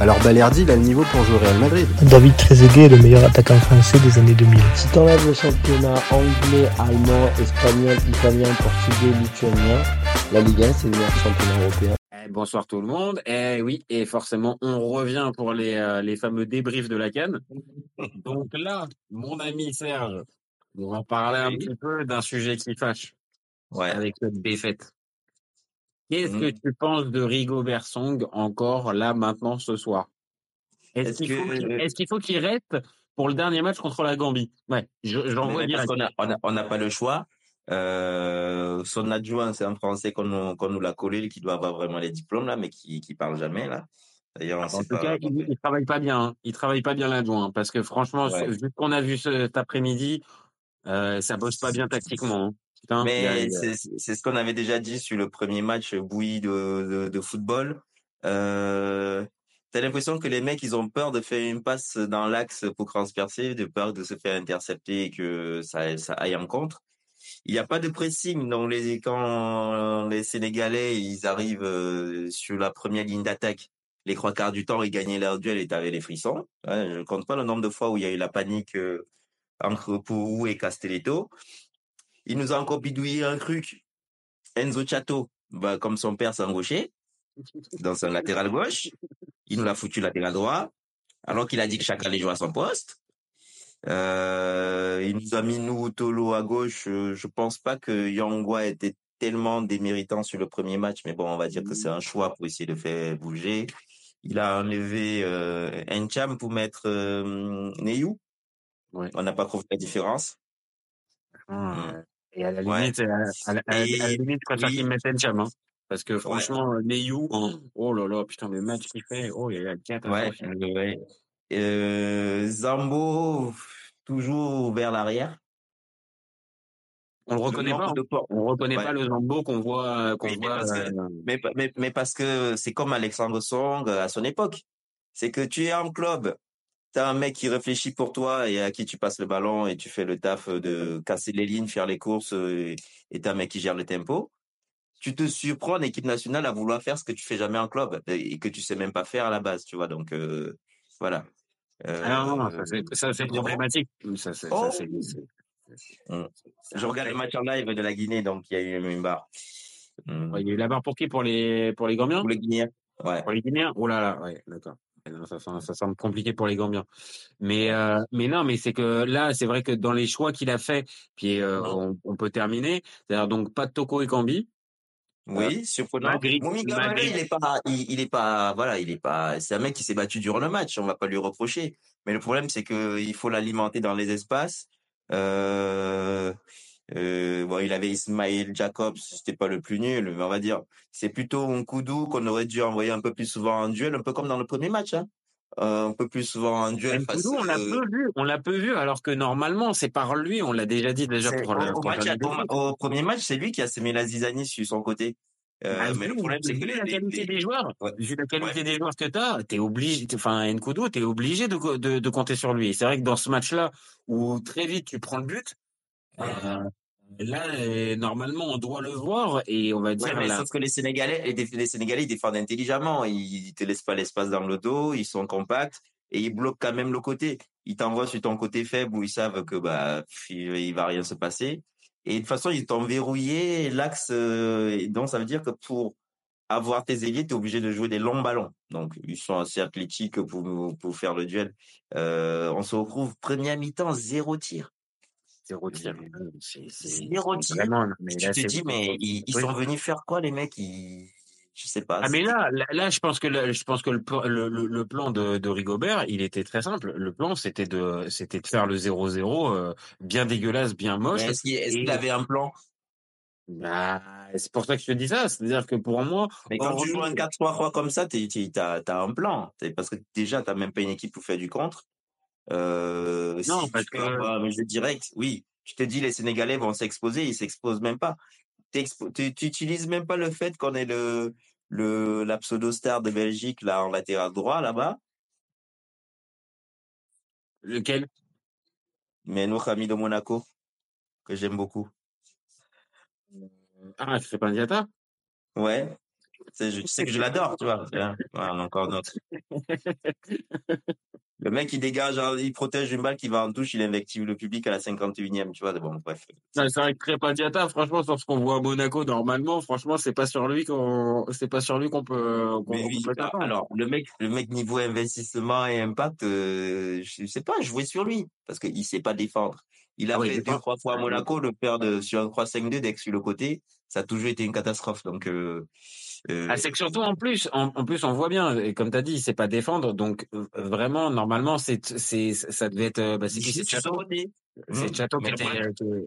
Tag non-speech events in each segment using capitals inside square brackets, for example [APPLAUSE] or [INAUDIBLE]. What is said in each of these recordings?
alors Balerdi, il a le niveau pour jouer au Real Madrid. David Trezeguet est le meilleur attaquant français des années 2000. Si t'enlèves le championnat anglais, allemand, espagnol, italien, portugais, lituanien, la Ligue 1, c'est le meilleur championnat européen. Eh, bonsoir tout le monde. Eh oui, et forcément, on revient pour les, euh, les fameux débriefs de la canne. [LAUGHS] Donc là, mon ami Serge, on va parler un petit peu d'un sujet qui fâche. Ouais. Avec cette défaite. Qu'est-ce Mmh. que tu penses de Rigobert Song encore là maintenant ce soir? Est-ce qu'il faut, qu'il- reste pour le dernier match contre la Gambie? Ouais, je- j'en on n'a pas le choix. Euh, son adjoint, c'est un Français qu'on nous, l'a collé, qui doit avoir vraiment les diplômes là, mais qui qui parle jamais là. D'ailleurs, En tout pas. cas, il, il travaille pas bien. hein. Il travaille pas bien l'adjoint hein, parce que franchement, Ouais. vu ce qu'on a vu ce- cet après-midi, euh, ça bosse pas bien tactiquement. hein. Putain, a- Mais c'est ce qu'on avait déjà dit sur le premier match bouilli de, de, de football. Euh, T'as l'impression que les mecs, ils ont peur de faire une passe dans l'axe pour transpercer, de peur de se faire intercepter et que ça, ça aille en contre? Il n'y a pas de pressing. Donc les, quand les Sénégalais, ils arrivent euh, sur la première ligne d'attaque, les trois quarts du temps, ils gagnaient leur duel et t'avais les frissons. Ouais, je compte pas le nombre de fois où il y a eu la panique euh, entre Pourou et Castelletto. Il nous a encore bidouillé un truc. Enzo Chato, bah, comme son père, c'est un gaucher, dans son latéral gauche. Il nous l'a foutu latéral droit, alors qu'il a dit que chacun allait jouer à son poste. Euh, il nous a mis nous Tolo à gauche. Euh, Je pense pas que Yangwa était tellement déméritant sur le premier match, mais bon, on va dire que c'est un choix pour essayer de faire bouger. Il a enlevé euh, Encham pour mettre euh, Neyou. Ouais. On n'a pas trouvé la différence. Ah, Et à la Ouais. limite, à, à la- à la- Et à la limite, je préfère oui. qu'il mette Encham, hein. Parce que franchement, euh, Neyou, oh, oh là là, putain, le match qu'il fait, oh, il y a quatre Ouais, ouais. Euh, Zambo, toujours vers l'arrière. On le reconnaît pas. hein. On reconnaît Ouais. pas le Zambo qu'on voit, qu'on Oui, mais voit. parce que- euh, Mais, mais, mais parce que c'est comme Alexandre Song euh, à son époque. C'est que tu es en club, tu as un mec qui réfléchit pour toi et à qui tu passes le ballon et tu fais le taf de casser les lignes, faire les courses euh, et tu as un mec qui gère le tempo. Tu te surprends en équipe nationale à vouloir faire ce que tu fais jamais en club et que tu sais même pas faire à la base, tu vois. Donc euh, voilà. Euh, Ah non, non, ça c'est, problématique. Ça, c'est, Oh. ça, c'est Je regarde le match en live de la Guinée, donc il y a eu une barre. Ouais, il y a eu la barre pour qui? Pour les, pour les Gambiens? Pour les Guinéens. Ouais. Pour les Guinéens? Oh là là, ouais, d'accord. Non, Ça, semble- ça semble compliqué pour les Gambiens. Mais, euh, mais non, mais c'est que là, c'est vrai que dans les choix qu'il a fait, puis euh, on, on peut terminer. C'est-à-dire donc pas de Toko et Cambi. Oui, surprenant. Magritte, il est pas, il, il est pas, voilà, il est pas, c'est un mec qui s'est battu durant le match, on va pas lui reprocher. Mais le problème, c'est que il faut l'alimenter dans les espaces. Euh, euh, bon, il avait Ismail Jacobs, c'était pas le plus nul, mais on va dire, c'est plutôt Nkoudou qu'on aurait dû envoyer un peu plus souvent en duel, un peu comme dans le premier match, hein. Euh, un peu plus souvent en duel face. On l'a euh, peu vu, on l'a peu vu, alors que normalement, c'est par lui, on l'a déjà dit déjà pour le, au, match, le- au, au premier match, c'est lui qui a semé la zizanie sur son côté. Euh, Ah, mais le vu- problème, c'est que vu la qualité les- des joueurs, Ouais. vu la qualité des joueurs que t'as, t'es obligé, enfin, Nkoudou, t'es obligé de, de, de compter sur lui. C'est vrai que dans ce match-là, où très vite tu prends le but, euh, là, euh, normalement, on doit le voir et on va Ouais, dire mais là. sauf que les Sénégalais, les, Sénégalais, ils défendent intelligemment. Ils te laissent pas l'espace dans le dos, ils sont compacts et ils bloquent quand même le côté. Ils t'envoient sur ton côté faible où ils savent que bah il, il va rien se passer. Et de toute façon, ils t'ont verrouillé l'axe. euh, donc, ça veut dire que pour avoir tes ailiers, tu es obligé de jouer des longs ballons. Donc, ils sont assez athlétiques pour, pour faire le duel. Euh, on se retrouve première mi-temps, zéro tir. Zéro tir. Zéro tir. vraiment, mais tu là, te dis, mais ils, sont venus faire quoi, les mecs? Ils... Je sais pas. Ah mais là, là, là, je pense que le, je pense que le, le, le, plan de, de Rigobert, il était très simple. Le plan, c'était de, c'était de faire le 0-0 euh, bien dégueulasse, bien moche. Est-ce qu'il avait un plan? Bah, c'est pour ça que je te dis ça. C'est-à-dire que pour moi, Mais quand tu joues un 4-3-3 comme ça, t'as as un plan. Parce que déjà, t'as même pas une équipe pour faire du contre. Euh, Non, si parce tu que- avoir un jeu direct, oui, Tu te dis, les Sénégalais vont s'exposer, ils s'exposent même pas. Tu utilises même pas le fait qu'on est le, le, la pseudo-star de Belgique, là, en latéral droit, là-bas. Lequel? Mais notre ami de Monaco, que j'aime beaucoup. Ah, Crépin Diata? Ouais. C'est, je, tu sais que je [LAUGHS] l'adore, tu vois. Encore d'autres. [LAUGHS] Le mec, il dégage, hein, il protège une balle qui va en touche, il invective le public à la 51e, tu vois. Bon, bref. C'est vrai que Crépin Diata, franchement, sur ce qu'on voit à Monaco, normalement, franchement, c'est pas sur lui qu'on, c'est pas sur lui qu'on peut, oui, ah, alors, le mec, le mec niveau investissement et impact, euh, je sais pas, jouer sur lui. Parce qu'il sait pas défendre. Il a Ah oui, fait deux, trois fois à Monaco, le père de, sur un 3-5-2 d'ex sur le côté. Ça a toujours été une catastrophe. Donc, euh, euh, Ah, c'est que surtout en plus, en, en plus on voit bien, et comme t'as dit, il sait pas défendre, donc euh, vraiment normalement c'est c'est ça devait être, euh, bah c'est qui c'est son Chateau, c'est Mmh. Chateau qui était, euh,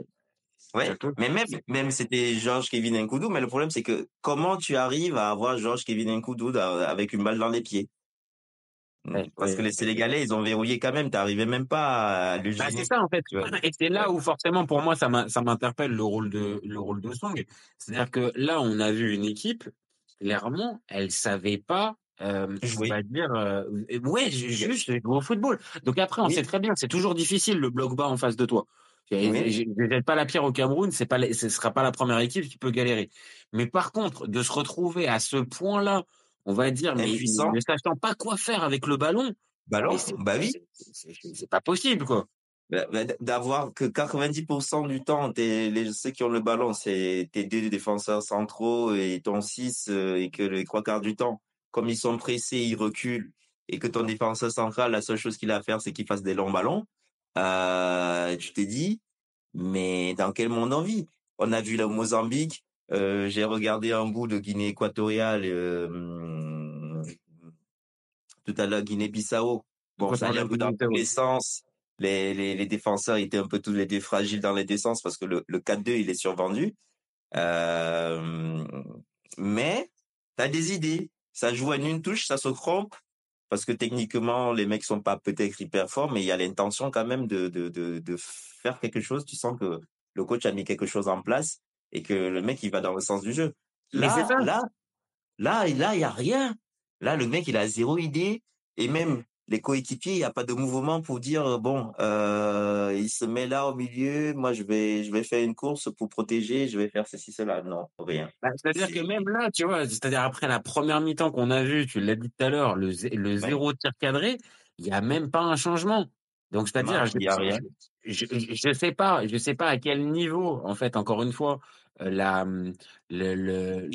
Ouais, Chateau. mais même, même c'était Georges Kevin Nkoudou, mais le problème c'est que comment tu arrives à avoir Georges Kevin Nkoudou avec une balle dans les pieds? Ouais, Parce que les Sénégalais, ils ont verrouillé quand même, t'arrivais même pas à le Bah, c'est ça en fait, tu et c'est là où forcément pour moi ça m'interpelle le rôle de le rôle de Song, c'est-à-dire que là on a vu une équipe clairement elle savait pas euh, on Jouer. va dire euh, ouais ju- juste jouer au football. Donc après on Oui. sait très bien c'est toujours difficile le bloc bas en face de toi. Je Oui. je- je jette pas la pierre au Cameroun, c'est pas ce sera pas la première équipe qui peut galérer. Mais par contre de se retrouver à ce point-là, on va dire mais ne sachant pas quoi faire avec le ballon, Bah c'est bah oui. c'est pas possible quoi. Bah, d- D'avoir que 90% du temps, t'es, les, ceux qui ont le ballon, c'est tes deux défenseurs centraux et ton 6, euh, et que les trois quarts du temps, comme ils sont pressés, ils reculent, et que ton défenseur central, la seule chose qu'il a à faire, c'est qu'il fasse des longs ballons, euh, tu t'es dit, mais dans quel monde on vit? On a vu le Mozambique, euh, j'ai regardé un bout de Guinée équatoriale, euh, tout à l'heure Guinée-Bissau. Bon, ça allait un peu dans tous les sens. Les, les, les défenseurs étaient un peu tous les deux fragiles dans les deux sens parce que le, le 4-2, il est survendu. Euh, mais t'as des idées. Ça joue à une touche, ça se trompe. Parce que techniquement, les mecs sont pas peut-être hyper forts, mais il y a l'intention quand même de, de, de, de faire quelque chose. Tu sens que le coach a mis quelque chose en place et que le mec, il va dans le sens du jeu. Mais Là, ça. là, là, là, il y a rien. Là, le mec, il a zéro idée. Et même les coéquipiers, il n'y a pas de mouvement pour dire, euh, bon, euh, il se met là au milieu, moi, je vais, je vais faire une course pour protéger, je vais faire ceci, cela. Non, rien. Bah, C'est-à-dire que même là, tu vois, c'est-à-dire après la première mi-temps qu'on a vue, tu l'as dit tout à l'heure, le, le zéro tir cadré, il y a même pas un changement. Donc c'est-à-dire, Non, je, je sais pas, je sais pas à quel niveau, en fait, encore une fois, euh, la le, le,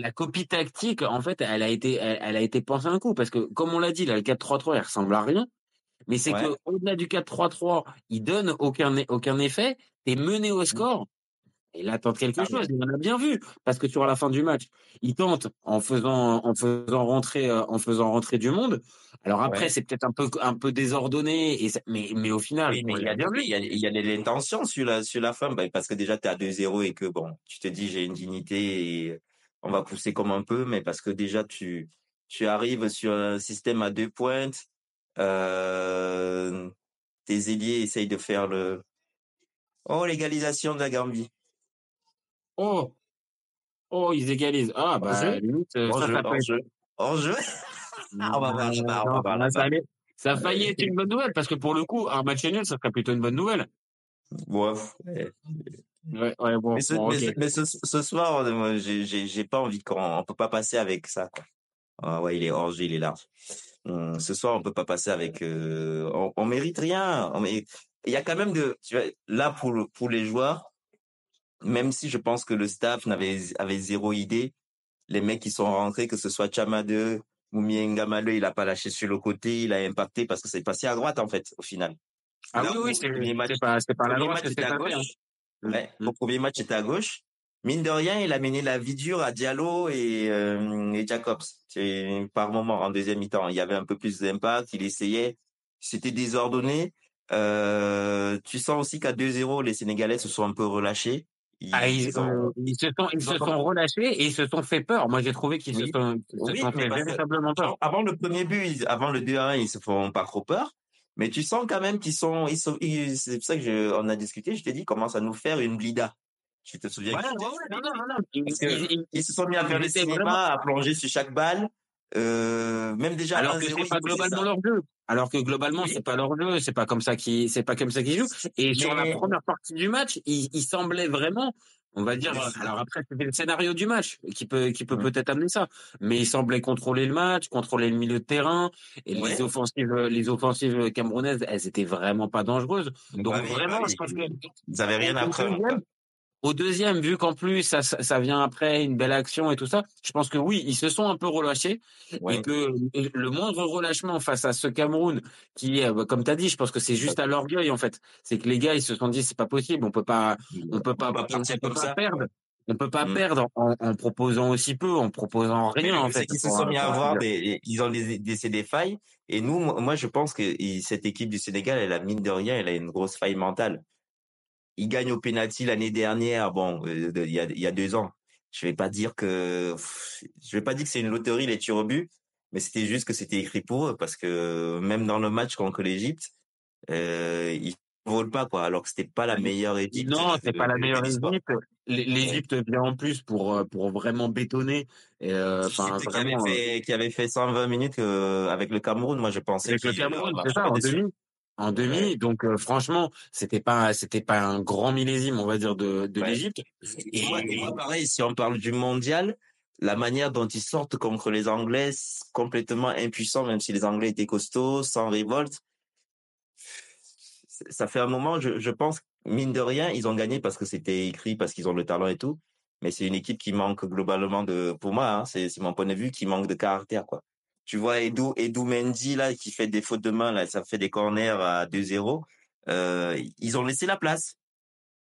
la copie tactique, en fait, elle a été elle, elle a été pensée un coup parce que comme on l'a dit, là, le 4-3-3, il ressemble à rien. Mais c'est Ouais. que au-delà du 4-3-3, il donne aucun aucun effet. T'es mené au score. Et là, tente quelque chose. Il en a bien vu parce que sur la fin du match, il tente en faisant en faisant rentrer euh, en faisant rentrer du monde. Alors après, Ouais. c'est peut-être un peu un peu désordonné et ça- mais mais au final, Oui, mais on il y a, bien vu. il y a, il y a de l'intention sur la, sur la fin, ben, parce que déjà, tu à 2-0 et que, bon, tu te dis, j'ai une dignité et on va pousser comme un peu, mais parce que déjà, tu, tu arrives sur un système à deux pointes, euh, tes ailiers essayent de faire le, oh, l'égalisation de la Gambie. Oh oh, ils égalisent. Ah bah Hors-jeu? limite euh, ça, Hors-jeu, ça peut être- hors-jeu, heureuse [LAUGHS] Ah, on va voir, ça, on va ça ça a failli être une bonne nouvelle parce que pour le coup, un match nul, ça serait plutôt une bonne nouvelle. Ouais, ouais. Bon, Mais ce, bon, mais ok. ce, mais ce, ce soir, euh, j'ai, pas envie qu'on, on peut pas passer avec ça, quoi. Ah ouais, il est hors jeu, il est large. Hum, ce soir, on peut pas passer avec, euh, on, on mérite rien. On mérite- Il y a quand même de, tu vois, là, pour, pour les joueurs, même si je pense que le staff n'avait, avait zéro idée, les mecs qui sont rentrés, que ce soit Chamade, Moumi Ngamale, il a pas lâché sur le côté, il a impacté parce que c'est passé à droite, en fait, au final. Ah Là oui, oui, c'est pas, c'est pas la droite match que était c'est à tapé, hein. gauche. Mm, Ouais, le premier match était à gauche. Mine de rien, il a mené la vie dure à Diallo et, euh, et Jacobs. Par moment en deuxième mi-temps, il y avait un peu plus d'impact. Il essayait, c'était désordonné. Euh, tu sens aussi qu'à 2-0, les Sénégalais se sont un peu relâchés. Ils, Ah, ils, ils ont- ils se sont, ils se ont- sont relâchés et ils se sont fait peur. Moi, j'ai trouvé qu'ils Oui. se sont, ils se Oui, sont fait véritablement peur. avant le premier but, avant le 2-1, ils se font pas trop peur. mais tu sens quand même qu'ils sont, ils sont, ils- c'est pour ça que je, on a discuté, je t'ai dit, commence à nous faire une blida. Tu te souviens Ouais, que- ouais, ouais, non, non, non. Ils, Parce que ils- ils- ils se sont mis à faire le cinéma, vraiment- à plonger sur chaque balle. Euh, même déjà alors que 1-0, c'est pas globalement leur jeu. Alors que globalement, c'est pas leur jeu, c'est pas comme ça qu'ils, c'est pas comme ça qu'ils jouent. Et sur la première partie du match, il, il semblait vraiment, on va dire, alors après, c'était le scénario du match qui peut, qui peut peut-être amener ça. Mais il semblait contrôler le match, contrôler le milieu de terrain. Et les offensives, les offensives camerounaises, elles étaient vraiment pas dangereuses. Donc Bah vraiment, bah je pense que Ils avaient rien à prendre. Au deuxième, vu qu'en plus ça, ça, vient après une belle action et tout ça, je pense que oui, ils se sont un peu relâchés Ouais. et que le moindre relâchement face à ce Cameroun, qui, bah, comme tu as dit, je pense que c'est juste à l'orgueil en fait. C'est que les gars, ils se sont dit c'est pas possible, on peut pas, on peut pas, On on partir peut comme pas ça. perdre. On peut pas Mm. perdre en, en proposant aussi peu, en proposant rien en fait. qu'ils se sont mis à avoir des, ils ont des, des, des failles. Et nous, moi, je pense que cette équipe du Sénégal, elle a mine de rien, elle a une grosse faille mentale. Ils gagnent au penalty l'année dernière, bon, euh, il y a, il y a deux ans. Je vais pas dire que, pff, je vais pas dire que c'est une loterie les tirs au but, mais c'était juste que c'était écrit pour eux parce que même dans le match contre l'Égypte, euh, ils volent pas quoi, alors que c'était pas la meilleure équipe. Non, c'est pas la meilleure. Égypte. L'Égypte vient en plus pour euh, pour vraiment bétonner. et, euh, qui avait euh, fait, qui avait fait 120 minutes avec le Cameroun, moi je pensais avec le Cameroun, c'est ça, en demi. En demi, donc euh, franchement, c'était pas c'était pas un grand millésime, on va dire, de, de Ouais. l'Égypte. Et moi, et moi, pareil, si on parle du mondial, la manière dont ils sortent contre les Anglais, complètement impuissants, même si les Anglais étaient costauds, sans révolte. Ça fait un moment, je, je pense, mine de rien, ils ont gagné parce que c'était écrit, parce qu'ils ont le talent et tout. Mais c'est une équipe qui manque globalement de, pour moi, hein, c'est c'est mon point de vue, qui manque de caractère, quoi. Tu vois, Edu, Edu Mendy, là, qui fait des fautes de main, là, ça fait des corners à 2-0. Euh, ils ont laissé la place.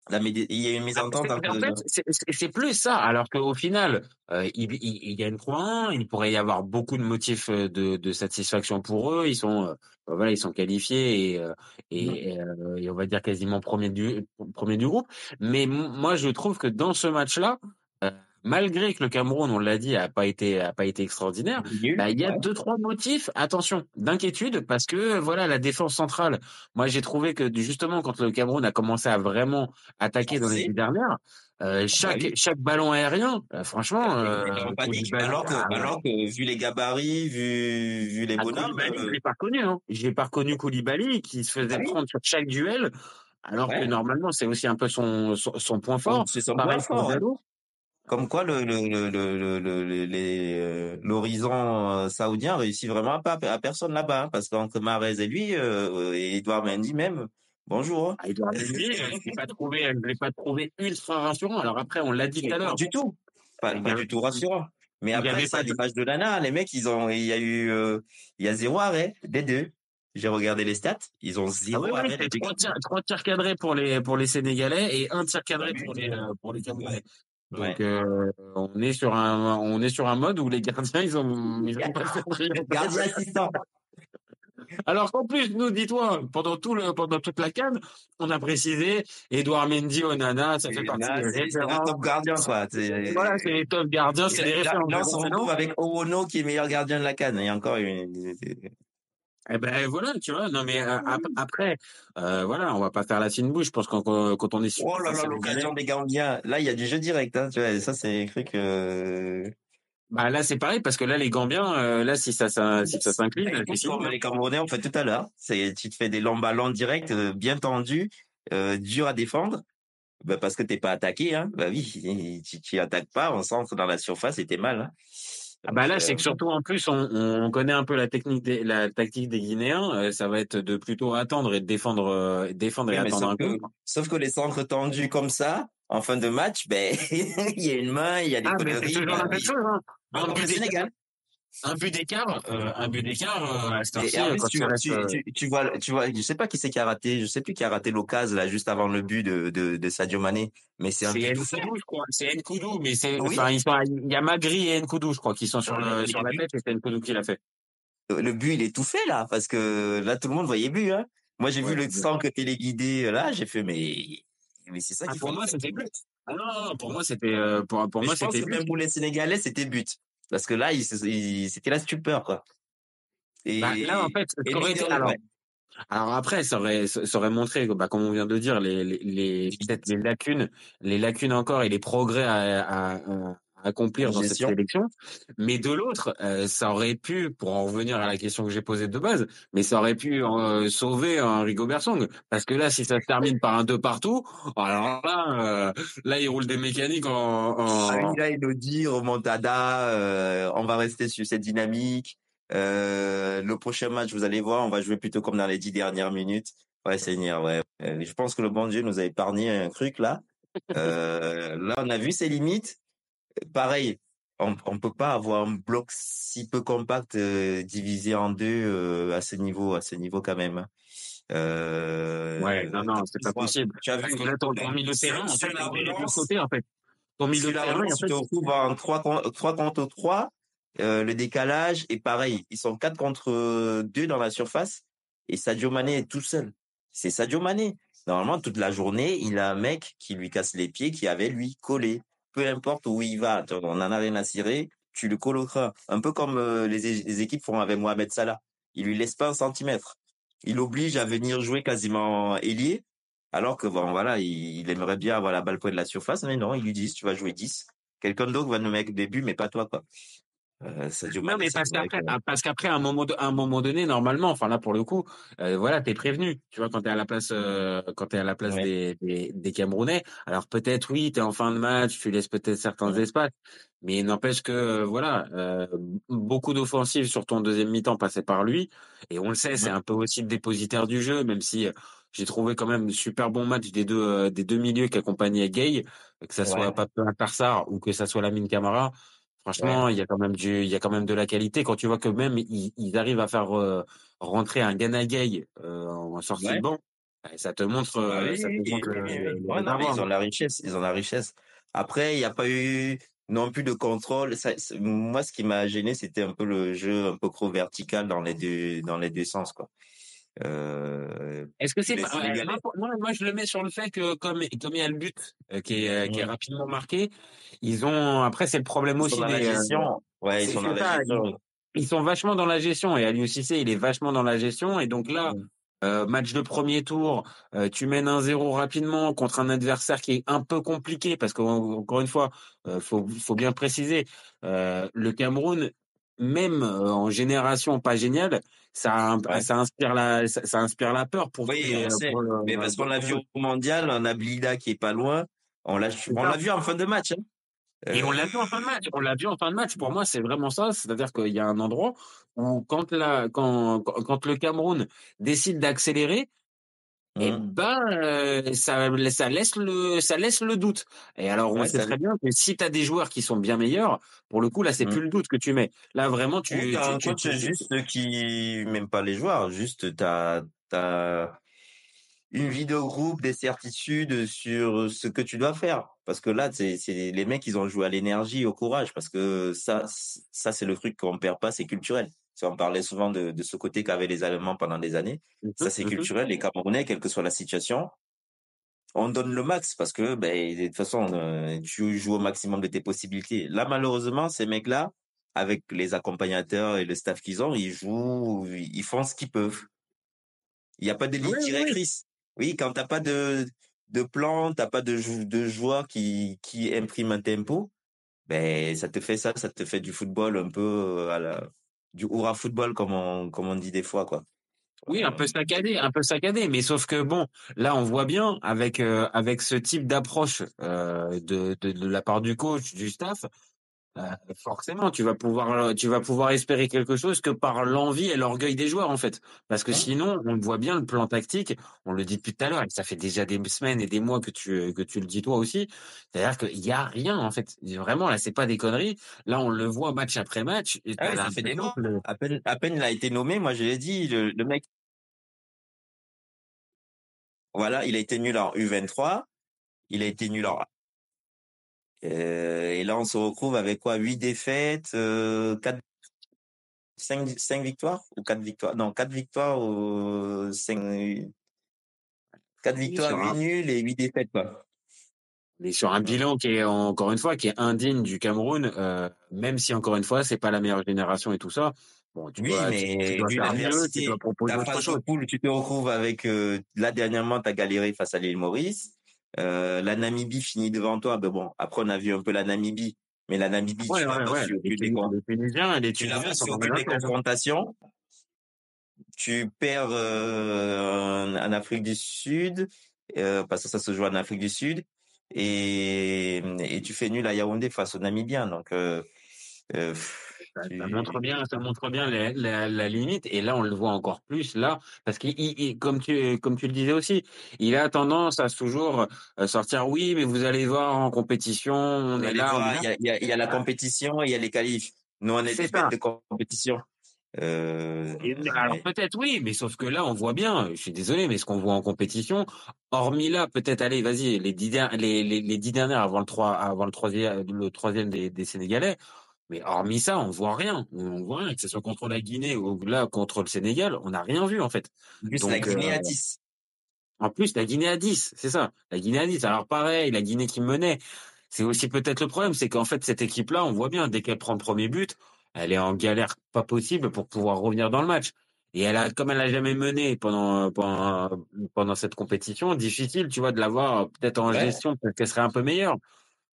Il y a eu une mésentente Ah, entre En fait, c'est- plus ça. Alors qu'au final, euh, ils, ils, ils gagnent 3-1. Il pourrait y avoir beaucoup de motifs euh, de, de satisfaction pour eux. Ils sont, euh, voilà, ils sont qualifiés et, euh, et, euh, on va dire quasiment premier du premier du groupe. Mais moi, je trouve que dans ce match-là, malgré que le Cameroun, on l'a dit, a pas été a pas été extraordinaire, bah, il y a deux trois motifs, attention, d'inquiétude parce que voilà la défense centrale. Moi, j'ai trouvé que justement quand le Cameroun a commencé à vraiment attaquer dans les dernières, euh, chaque oui. chaque ballon aérien, euh, franchement, euh, panique, alors que, ah, alors que, vu les gabarits, vu, vu les ah, bonhommes, euh, l'ai pas reconnu, hein. J'ai pas reconnu Koulibaly qui se faisait Ah oui. prendre sur chaque duel, alors que normalement c'est aussi un peu son son, son point fort. c'est son Pareil point fort. hein. Comme quoi, le, le, le, le, le, le- le- les, euh, l'horizon euh, saoudien réussit vraiment pas à, personne là-bas, hein, parce qu'entre Mahrez et lui, euh, et Edouard Mendy même, bonjour. hein. Ah, Edouard Mendy, je l'ai pas trouvé, je l'ai pas trouvé ultra rassurant. Alors après, on l'a dit tout à Pas l'heure. du tout. Pas, pas avait- du tout rassurant. Mais après, pas de- l'image de Lana, les mecs, ils ont, il y a eu, euh, il y a zéro arrêt, des deux. J'ai regardé les stats, ils ont Ah zéro arrêt. trois tirs, tirs cadrés pour les pour les Sénégalais et un tir cadré pour les pour les Camerounais. Donc Ouais. euh, on est sur un on est sur un mode où les gardiens ils ont [LAUGHS] ils ont pas fait de [LAUGHS] Gardien assistant. Alors qu'en plus nous dis-toi pendant tout le pendant toute la canne on a précisé Edouard Mendy Onana ça fait Et partie des c'est top gardien, quoi. Voilà c'est les top gardiens c'est Et les références. là, on se retrouve avec Owono qui est meilleur gardien de la canne. Il y a encore une. Eh ben voilà, tu vois. Non mais euh, ap- après, euh, voilà, on va pas faire la fine bouche. Je pense qu'on qu'on- quand on est sur Oh là là, l'occasion des Gambiens. Là, il y a du jeu direct. Hein, tu vois, et ça, c'est un truc. Euh... bah là c'est pareil parce que là les Gambiens, euh, là si ça, ça si ça s'incline, fini. comme les Camerounais ont fait tout à l'heure. C'est, tu te fais des longs ballons directs, bien tendus, euh, durs à défendre. Bah, parce que t'es pas attaqué, hein. Bah oui, [LAUGHS] tu, tu attaques pas, on centre dans la surface et t'es mal. Hein. Ah bah là Donc, c'est euh, que surtout en plus on, on connaît un peu la technique des, la tactique des Guinéens. euh, ça va être de plutôt attendre et de défendre, euh, défendre et oui, attendre un peu. que, sauf que les centres tendus comme ça, en fin de match, ben [LAUGHS] il y a une main, il y a des Ah mais c'est conneries. toujours la même chose. Hein. But le Sénégal. Un but d'écart, euh, un but d'écart euh, euh, tu, tu euh, tu, tu vois, tu vois, je sais pas qui c'est qui a raté, je sais plus qui a raté l'occasion là juste avant le but de, de, de Sadio Mané, mais c'est un C'est. Nkoudou, je crois. C'est Nkoudou, mais c'est, Oui. enfin, ils sont, il y a Magri et Nkoudou, je crois, qui sont sur le, mais sur le la but- tête et c'est Nkoudou qui l'a fait. Le but il est tout fait là parce que là tout le monde voyait but. Hein. Moi j'ai Ouais, vu le c'est centre téléguidé là, j'ai fait mais mais c'est ça Ah, qu'il pour moi, c'était but. Ah non, non, pour moi, c'était, euh, pour, pour Mais moi, c'était que même pour les Sénégalais c'était but parce que là il, se- il- c'était la stupeur quoi. Et Bah, là, en fait, et ça aurait mine de été, alors, ouais. Alors après, ça aurait, ça aurait montré, bah, comme on vient de dire, les, les, les peut-être les lacunes, les lacunes encore et les progrès à, à, à accomplir dans cette sélection. Mais de l'autre, euh, ça aurait pu, pour en revenir à la question que j'ai posée de base, mais ça aurait pu euh, sauver un Rigobert Song. Parce que là, si ça se termine par un deux partout, alors là, euh, là, il roule des mécaniques en... en... Ah, là, il nous dit, remontada, on va rester sur cette dynamique. le prochain match, vous allez voir, on va jouer plutôt comme dans les dix dernières minutes. Ouais, Seigneur, ouais. je pense que le bon Dieu nous a épargné un truc là. là, on a vu ses limites pareil, on, on peut pas avoir un bloc si peu compact euh, divisé en deux euh, à ce niveau, à ce niveau quand même. Hein. Euh, ouais, non, non, c'est pas possible. Tu as vu que là, ton, milieu de terrain, en fait, de côté, en fait. Ton milieu de terrain, en fait, tu te retrouves en 3 contre 3, contre 3 euh, le décalage est pareil. Ils sont 4 contre 2 dans la surface et Sadio Mané est tout seul. C'est Sadio Mané. Normalement, toute la journée, il a un mec qui lui casse les pieds, qui avait lui collé peu importe où il va, on n'en a rien à cirer, tu le colloqueras. Un peu comme euh, les, équipes font avec Mohamed Salah. Il lui laisse pas un centimètre. Il oblige à venir jouer quasiment ailier, alors que bon voilà, il, aimerait bien avoir la balle près de la surface, mais non, il lui dit tu vas jouer 10. Quelqu'un d'autre va nous mettre des buts, mais pas toi quoi. Euh, non, mais parce qu'après, parce qu'après, à un moment, un moment donné, normalement, enfin là pour le coup, euh, voilà, t'es prévenu. Tu vois, quand t'es à la place, euh, quand t'es à la place des, des, des, Camerounais. Alors peut-être oui, t'es en fin de match, tu laisses peut-être certains espaces, mais n'empêche que euh, voilà, euh, beaucoup d'offensives sur ton deuxième mi-temps passaient par lui, et on le sait, c'est un peu aussi le dépositaire du jeu, même si j'ai trouvé quand même super bon match des deux des deux milieux qui accompagnaient Gay, que ça soit Pape Tarsar ou que ça soit Lamine Camara. Franchement, il y a quand même du, il y a quand même de la qualité quand tu vois que même ils, ils arrivent à faire euh, rentrer un Ghana Gay euh, en sortie de banc. Ça te montre, euh, ça te montre ils ont la richesse, ils ont la richesse. Après, il n'y a pas eu non plus de contrôle. Ça, moi, ce qui m'a gêné, c'était un peu le jeu un peu trop vertical dans les deux, dans les deux sens, quoi. Euh, Est-ce que c'est pas, moi, moi, je le mets sur le fait que comme comme il y a le but euh, qui est qui est rapidement marqué, ils ont après c'est le problème aussi des euh, gestion. Ouais, ils sont dans la gestion. Ils, sont vachement dans la gestion et Aliou Cissé, il est vachement dans la gestion et donc là euh, match de premier tour, euh, tu mènes un zéro rapidement contre un adversaire qui est un peu compliqué parce qu'encore une fois, euh, faut faut bien préciser, le Cameroun même en génération pas géniale, ça, ça inspire la, ça, inspire la peur pour. Oui, mais parce qu'on l'a vu au mondial, on a Blida qui est pas loin. On l'a, on l'a vu en fin de match. Hein. Et on l'a vu en fin de match. On l'a vu en fin de match. Pour moi, c'est vraiment ça. C'est-à-dire qu'il y a un endroit où quand la, quand, quand le Cameroun décide d'accélérer, et eh mmh. ben euh, ça, ça laisse le ça laisse le doute. Et alors on sait très bien que si tu as des joueurs qui sont bien meilleurs, pour le coup là c'est mmh. plus le doute que tu mets. Là vraiment tu tu, tu, juste qui même pas les joueurs, juste t'as as une vidéo groupe, des certitudes sur ce que tu dois faire. Parce que là, c'est les mecs, ils ont joué à l'énergie, au courage, parce que ça, ça c'est le truc qu'on perd pas, c'est culturel. On parlait souvent de, de ce côté qu'avaient les Allemands pendant des années, mmh ça c'est mmh culturel. Les Camerounais, quelle que soit la situation, on donne le max parce que ben, de toute façon, euh, tu joues au maximum de tes possibilités. Là, malheureusement, ces mecs-là, avec les accompagnateurs et le staff qu'ils ont, ils jouent, ils font ce qu'ils peuvent. Il n'y a pas de ligne directrice. Oui, quand t'as pas de de plan, t'as pas de de joueur qui qui imprime un tempo, ben ça te fait ça, ça te fait du football un peu euh, à la du hurrah football comme on comme on dit des fois quoi. Oui, un peu saccadé, un peu saccadé, mais sauf que bon, là on voit bien avec euh, avec ce type d'approche euh, de, de, de la part du coach, du staff, euh, forcément, tu vas pouvoir, tu vas pouvoir espérer quelque chose que par l'envie et l'orgueil des joueurs en fait. Parce que sinon, on voit bien le plan tactique. On le dit depuis tout à l'heure, et ça fait déjà des semaines et des mois que tu que tu le dis toi aussi. C'est-à-dire qu'il y a rien en fait. Vraiment là, c'est pas des conneries. Là, on le voit match après match. Et ah ça fait des noms. À peine, à peine il a été nommé, moi je l'ai dit, le, le mec. Voilà, il a été nul en U23. Il a été nul en euh, et là, on se retrouve avec quoi? Huit défaites, euh, quatre, cinq, cinq victoires ou quatre victoires? Non, quatre victoires ou cinq, quatre victoires, huit nuls et huit défaites quoi. Mais sur un bilan qui est encore une fois qui est indigne du Cameroun, euh, même si encore une fois c'est pas la meilleure génération et tout ça, Bon, tu Oui, dois, tu, tu mais dois faire mieux, tu dois proposer autre chose. poule, tu te retrouves avec euh, là dernièrement, t'as galéré face à l'île Maurice. Euh, la Namibie finit devant toi. Ben bon, après on a vu un peu la Namibie, mais la Namibie, Ouais, tu ouais, ouais. sur Les, des Tunisiens, les Tunisiens sur les meilleure confrontations. Tu perds euh, en Afrique du Sud euh, parce que ça se joue en Afrique du Sud et et tu fais nul à Yaoundé face aux Namibiens. Donc euh, Ça, montre bien, ça montre bien la, la, la limite. Et là, on le voit encore plus là, parce qu'il, il- il- comme tu, comme tu le disais aussi, il a tendance à toujours euh, sortir. Oui, mais vous allez voir en compétition, on est là, est il y a, y y la compétition et il y a les qualifs. Nous, on est C'est des de compétition. Euh, alors peut-être oui, mais sauf que là, on voit bien. Je suis désolé, mais ce qu'on voit en compétition, hormis là, peut-être, allez, vas-y, les dix der- les, les, les dix dernières avant le trois, avant le troisième, le troisième des, des Sénégalais. Mais hormis ça, on voit rien. On voit rien, que ce soit contre la Guinée ou là contre le Sénégal, on n'a rien vu en fait. en plus, la Guinée euh, à 10. En plus, la Guinée à 10, c'est ça. La Guinée à 10. Alors pareil, la Guinée qui menait. C'est aussi peut-être le problème, c'est qu'en fait, cette équipe-là, on voit bien, dès qu'elle prend le premier but, elle est en galère pas possible pour pouvoir revenir dans le match. Et elle a, comme elle a jamais mené pendant, pendant, pendant cette compétition, difficile, tu vois, de l'avoir peut-être en Ouais. gestion, peut-être qu'elle serait un peu meilleure.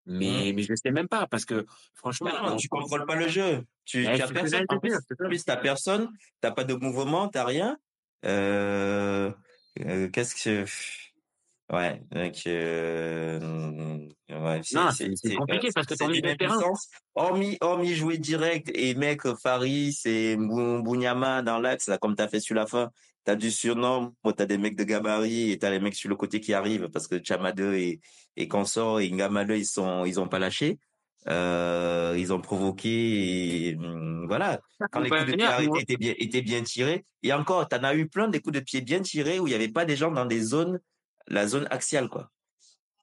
Mais, mais je sais même pas, parce que, franchement, non, on- tu contrôles pas le jeu. Tu, Ouais, tu as c'est ce que personne. En plus, t'as personne. T'as pas de mouvement, t'as rien. Euh, euh, qu'est-ce que, ouais, donc, euh, ouais, c'est, Non, compliqué parce que ton milieu de terrain. Hormis, hormis jouer direct et mec, Faris et Mbounyama dans l'axe, là, comme t'as fait sur la fin, t'as du surnom. T'as des mecs de gabarit et t'as les mecs sur le côté qui arrivent parce que Chamade et, et Consort et Ngamale, ils sont, ils ont pas lâché. Euh, ils ont provoqué et hum, voilà. Quand les coups de pied arrêtés étaient bien, étaient bien tirés. Et encore, t'en as eu plein des coups de pied bien tirés où il y avait pas des gens dans des zones, la zone axiale, quoi.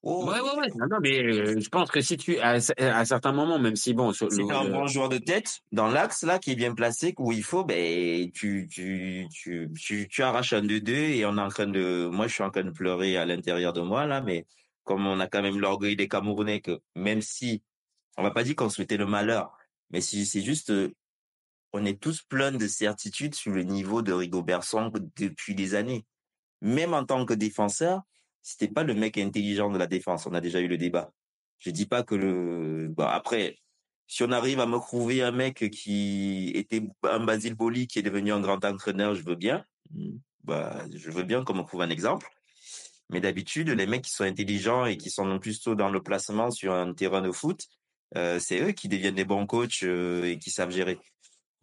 Oh, Ouais, ouais, ouais. Non, non, mais euh, je pense que si tu, à, à certains moments, même si bon, sur si le, un bon joueur de tête dans l'axe là qui est bien placé où il faut, ben tu tu tu tu, tu arraches un 2-2 et on est en train de, moi je suis en train de pleurer à l'intérieur de moi là, mais comme on a quand même l'orgueil des Camerounais que même si on va pas dire qu'on souhaitait le malheur, mais si c'est juste euh, on est tous pleins de certitudes sur le niveau de Rigobert Song depuis des années. Même en tant que défenseur, c'était pas le mec intelligent de la défense. On a déjà eu le débat. Je dis pas que le. Bon, après, si on arrive à me trouver un mec qui était un Basile Boli qui est devenu un grand entraîneur, je veux bien. Bah, je veux bien qu'on me trouve un exemple. Mais d'habitude, les mecs qui sont intelligents et qui sont plutôt dans le placement sur un terrain de foot, euh, c'est eux qui deviennent des bons coachs euh, et qui savent gérer.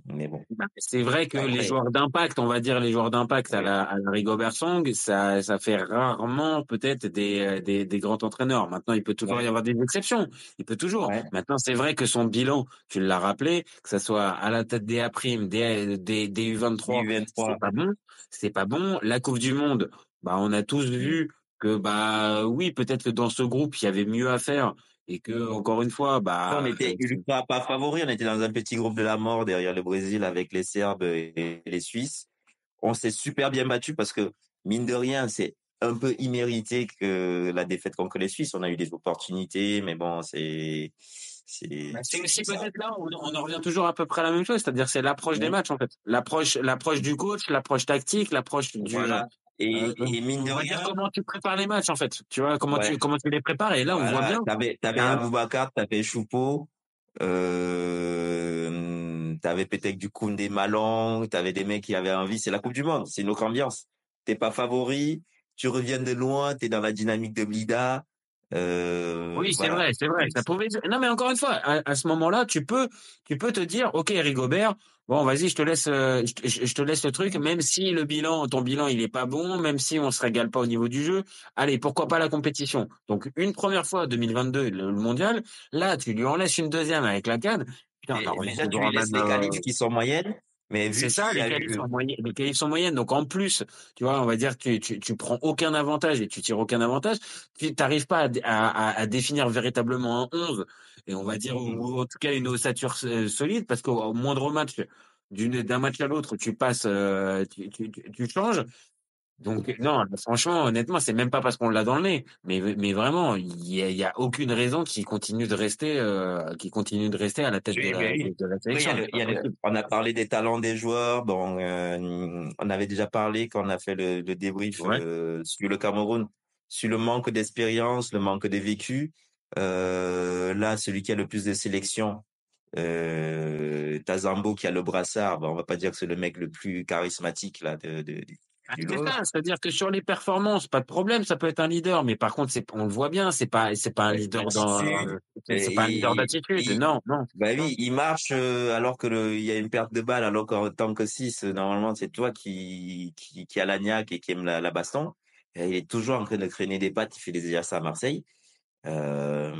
Mais bon. c'est vrai que Après. les joueurs d'impact, on va dire les joueurs d'impact à la, à la Rigobert Song, ça, ça fait rarement peut-être des, euh, des, des grands entraîneurs. Maintenant, il peut toujours Ouais. y avoir des exceptions. Il peut toujours. Ouais. Maintenant, c'est vrai que son bilan, tu l'as rappelé, que ça soit à la tête des A', des, des, des U23, U23. c'est pas bon. C'est pas bon. La Coupe du Monde, bah, on a tous vu que, bah, oui, peut-être que dans ce groupe, il y avait mieux à faire et que, encore une fois, bah, on était ultra pas favoris. On était dans un petit groupe de la mort derrière le Brésil avec les Serbes et les Suisses. On s'est super bien battu parce que, mine de rien, c'est un peu immérité que la défaite contre les Suisses. On a eu des opportunités, mais bon, c'est, c'est, Bah, c'est aussi peut-être là, on, on en revient toujours à peu près à la même chose, c'est-à-dire c'est l'approche des matchs en fait, l'approche, l'approche du coach, l'approche tactique, l'approche du. Voilà. Et, euh, et mine de on va rien, dire comment tu prépares les matchs en fait, tu vois comment Ouais. tu comment tu les prépares et là on voit bien. T'avais, t'avais Hein. Aboubacar, t'avais Choupo, euh, t'avais peut-être du Koundé Malon, t'avais des mecs qui avaient envie. C'est la Coupe du Monde, c'est une autre ambiance. T'es pas favori, tu reviens de loin, t'es dans la dynamique de Blida. Euh, Oui, c'est vrai, c'est vrai. Ça pouvait. Non, mais encore une fois, à, à ce moment-là, tu peux, tu peux te dire, ok, Rigobert, bon, vas-y, je te laisse, euh, je, te- laisse le truc, même si le bilan, ton bilan, il est pas bon, même si on se régale pas au niveau du jeu. Allez, pourquoi pas la compétition? Donc une première fois, 2022, le, mondial. Là, tu lui en laisses une deuxième avec la CAN. Putain, Et on tu lui laisses euh, qui sont moyennes, mais vu c'est ça, les qualifs sont moyennes. Les qualifs sont moyennes. Donc en plus, tu vois, on va dire que tu, tu, tu prends aucun avantage et tu tires aucun avantage. Tu n'arrives pas à, à, à définir véritablement un 11 et on va dire ou en tout cas une ossature euh, solide parce qu'au au moindre match d'une d'un match à l'autre, tu passes, euh, tu, tu, tu- tu changes. Donc non, franchement, honnêtement, c'est même pas parce qu'on l'a dans le nez, mais mais vraiment, il y a, il y a aucune raison qu'il continue de rester, euh, qu'il continue de rester à la tête de la, Oui, de la oui, il y sélection. a le- il y a le- on a parlé des talents des joueurs. Bon, euh, on avait déjà parlé quand on a fait le, le débrief Ouais. euh, sur le Cameroun, sur le manque d'expérience, le manque de vécu. Euh, là, celui qui a le plus de sélections, euh, Tazambo qui a le brassard. Bon, on va pas dire que c'est le mec le plus charismatique là de, de, de- du C'est lot. ça, c'est-à-dire que sur les performances, pas de problème, ça peut être un leader, mais par contre, c'est, on le voit bien, c'est pas, c'est pas un leader dans, L'attitude. c'est c'est pas un leader d'attitude, il- non, non. Bah oui, il marche euh, alors que le, il y a une perte de balle, alors qu'en tant que 6, normalement, c'est toi qui, qui, qui a la niaque et qui aime la, la baston. Et il est toujours en train de traîner des pattes, il fait déjà ça à Marseille. Euh,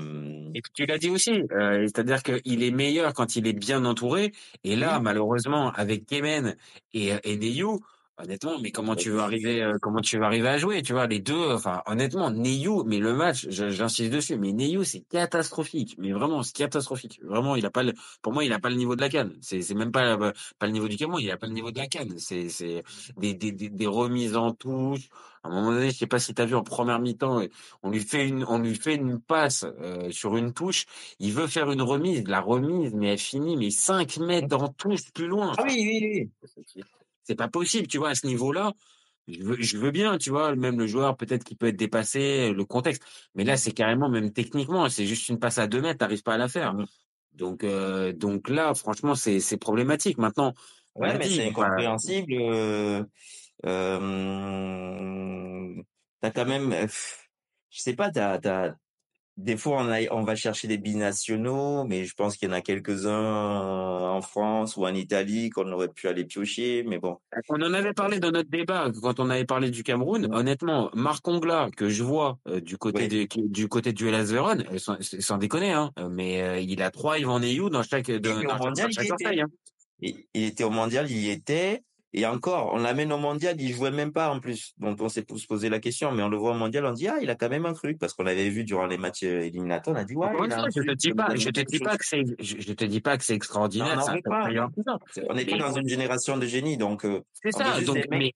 Et puis tu l'as dit aussi, euh, c'est-à-dire qu'il est meilleur quand il est bien entouré. Et là, Oui. malheureusement, avec Kemen et, et Neyou, honnêtement, mais comment tu veux arriver, euh, comment tu veux arriver à jouer, tu vois, les deux, enfin, honnêtement, Neyou, mais le match, j'insiste dessus, mais Neyou, c'est catastrophique, mais vraiment, c'est catastrophique. Vraiment, il a pas le, pour moi, il a pas le niveau de la canne. C'est, c'est même pas, euh, pas le niveau du Cameroun, il a pas le niveau de la canne. C'est, c'est des, des, des, des remises en touche. À un moment donné, je sais pas si t'as vu en première mi-temps, on lui fait une, on lui fait une passe euh, sur une touche. Il veut faire une remise, la remise, mais elle finit mais 5 mètres en touche plus loin. Ah oui, oui, oui. C'est pas possible, tu vois, à ce niveau-là. Je veux, je veux bien, tu vois, même le joueur peut-être qu'il peut être dépassé, le contexte. Mais là, c'est carrément même techniquement, c'est juste une passe à 2 mètres, t'arrives pas à la faire. Donc, euh, donc là, franchement, c'est, c'est problématique. Maintenant, Ouais, mais c'est incompréhensible. Euh, euh, t'as quand même, euh, je sais pas, t'as, des fois on a, on va chercher des binationaux, mais je pense qu'il y en a quelques-uns en France ou en Italie qu'on aurait pu aller piocher, mais bon. On en avait parlé dans notre débat quand on avait parlé du Cameroun. Honnêtement, Marc Ongla que je vois euh, du côté de, du côté du Hellas Vérone, euh, sans, sans déconner, hein, mais euh, il a trois Yvan Neyou dans chaque dans chaque, chaque il y orteil, était. hein. Il, il était au mondial, il y était. Et encore, on l'amène au mondial, il jouait même pas en plus. Donc on s'est tous posé la question, mais on le voit au mondial, on dit ah il a quand même un truc parce qu'on l'avait vu durant les matchs euh, éliminatoires, on a dit ouais il a je te dis pas, je te dis pas que c'est, je, je te dis pas que c'est Non, extraordinaire, on ça n'en peut veut pas. meilleur que ça. C'est- On n'est plus Mais dans une génération de génie, donc euh, c'est ça. Donc, mais,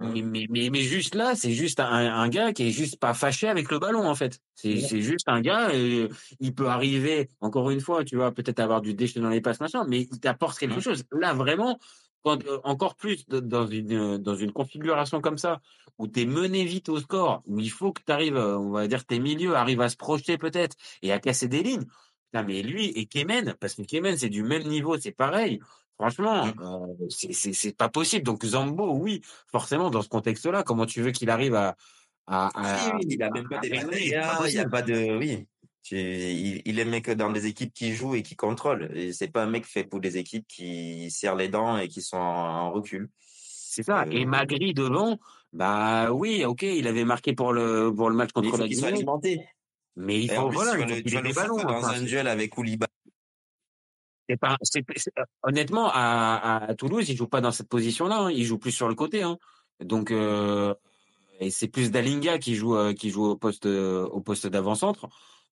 mais, mais, mais, mais juste là, c'est juste un, un gars qui est juste pas fâché avec le ballon en fait. C'est, Ouais. juste un gars. euh, il peut arriver encore une fois, tu vois, peut-être avoir du déchet dans les passes machin, mais il t'apporte quelque chose. Là vraiment, quand euh, encore plus dans une euh, dans une configuration comme ça où t'es mené vite au score, où il faut que t'arrives, euh, on va dire tes milieux arrivent à se projeter peut-être et à casser des lignes. Putain, mais lui et Kemen, parce que Kemen c'est du même niveau, c'est pareil. Franchement, Hum. euh, c'est pas possible. Donc Zambo, oui, forcément dans ce contexte-là, comment tu veux qu'il arrive à à Oui, à, oui, il a même pas il y a pas de, oui. Tu- il, il est mec dans des équipes qui jouent et qui contrôlent. Et c'est pas un mec fait pour des équipes qui serrent les dents et qui sont en, en recul. C'est ça. Et Euh, Magri devant, bah oui, ok, il avait marqué pour le pour le match contre la Guinée, alimenté. mais il Et faut voilà, il le, le ballons. dans Enfin, un duel avec c'est- honnêtement à, à Toulouse, il joue pas dans cette position-là. Hein. Il joue plus sur le côté. Hein. Donc euh, et c'est plus Dalinga qui joue euh, qui joue au poste au poste d'avant-centre.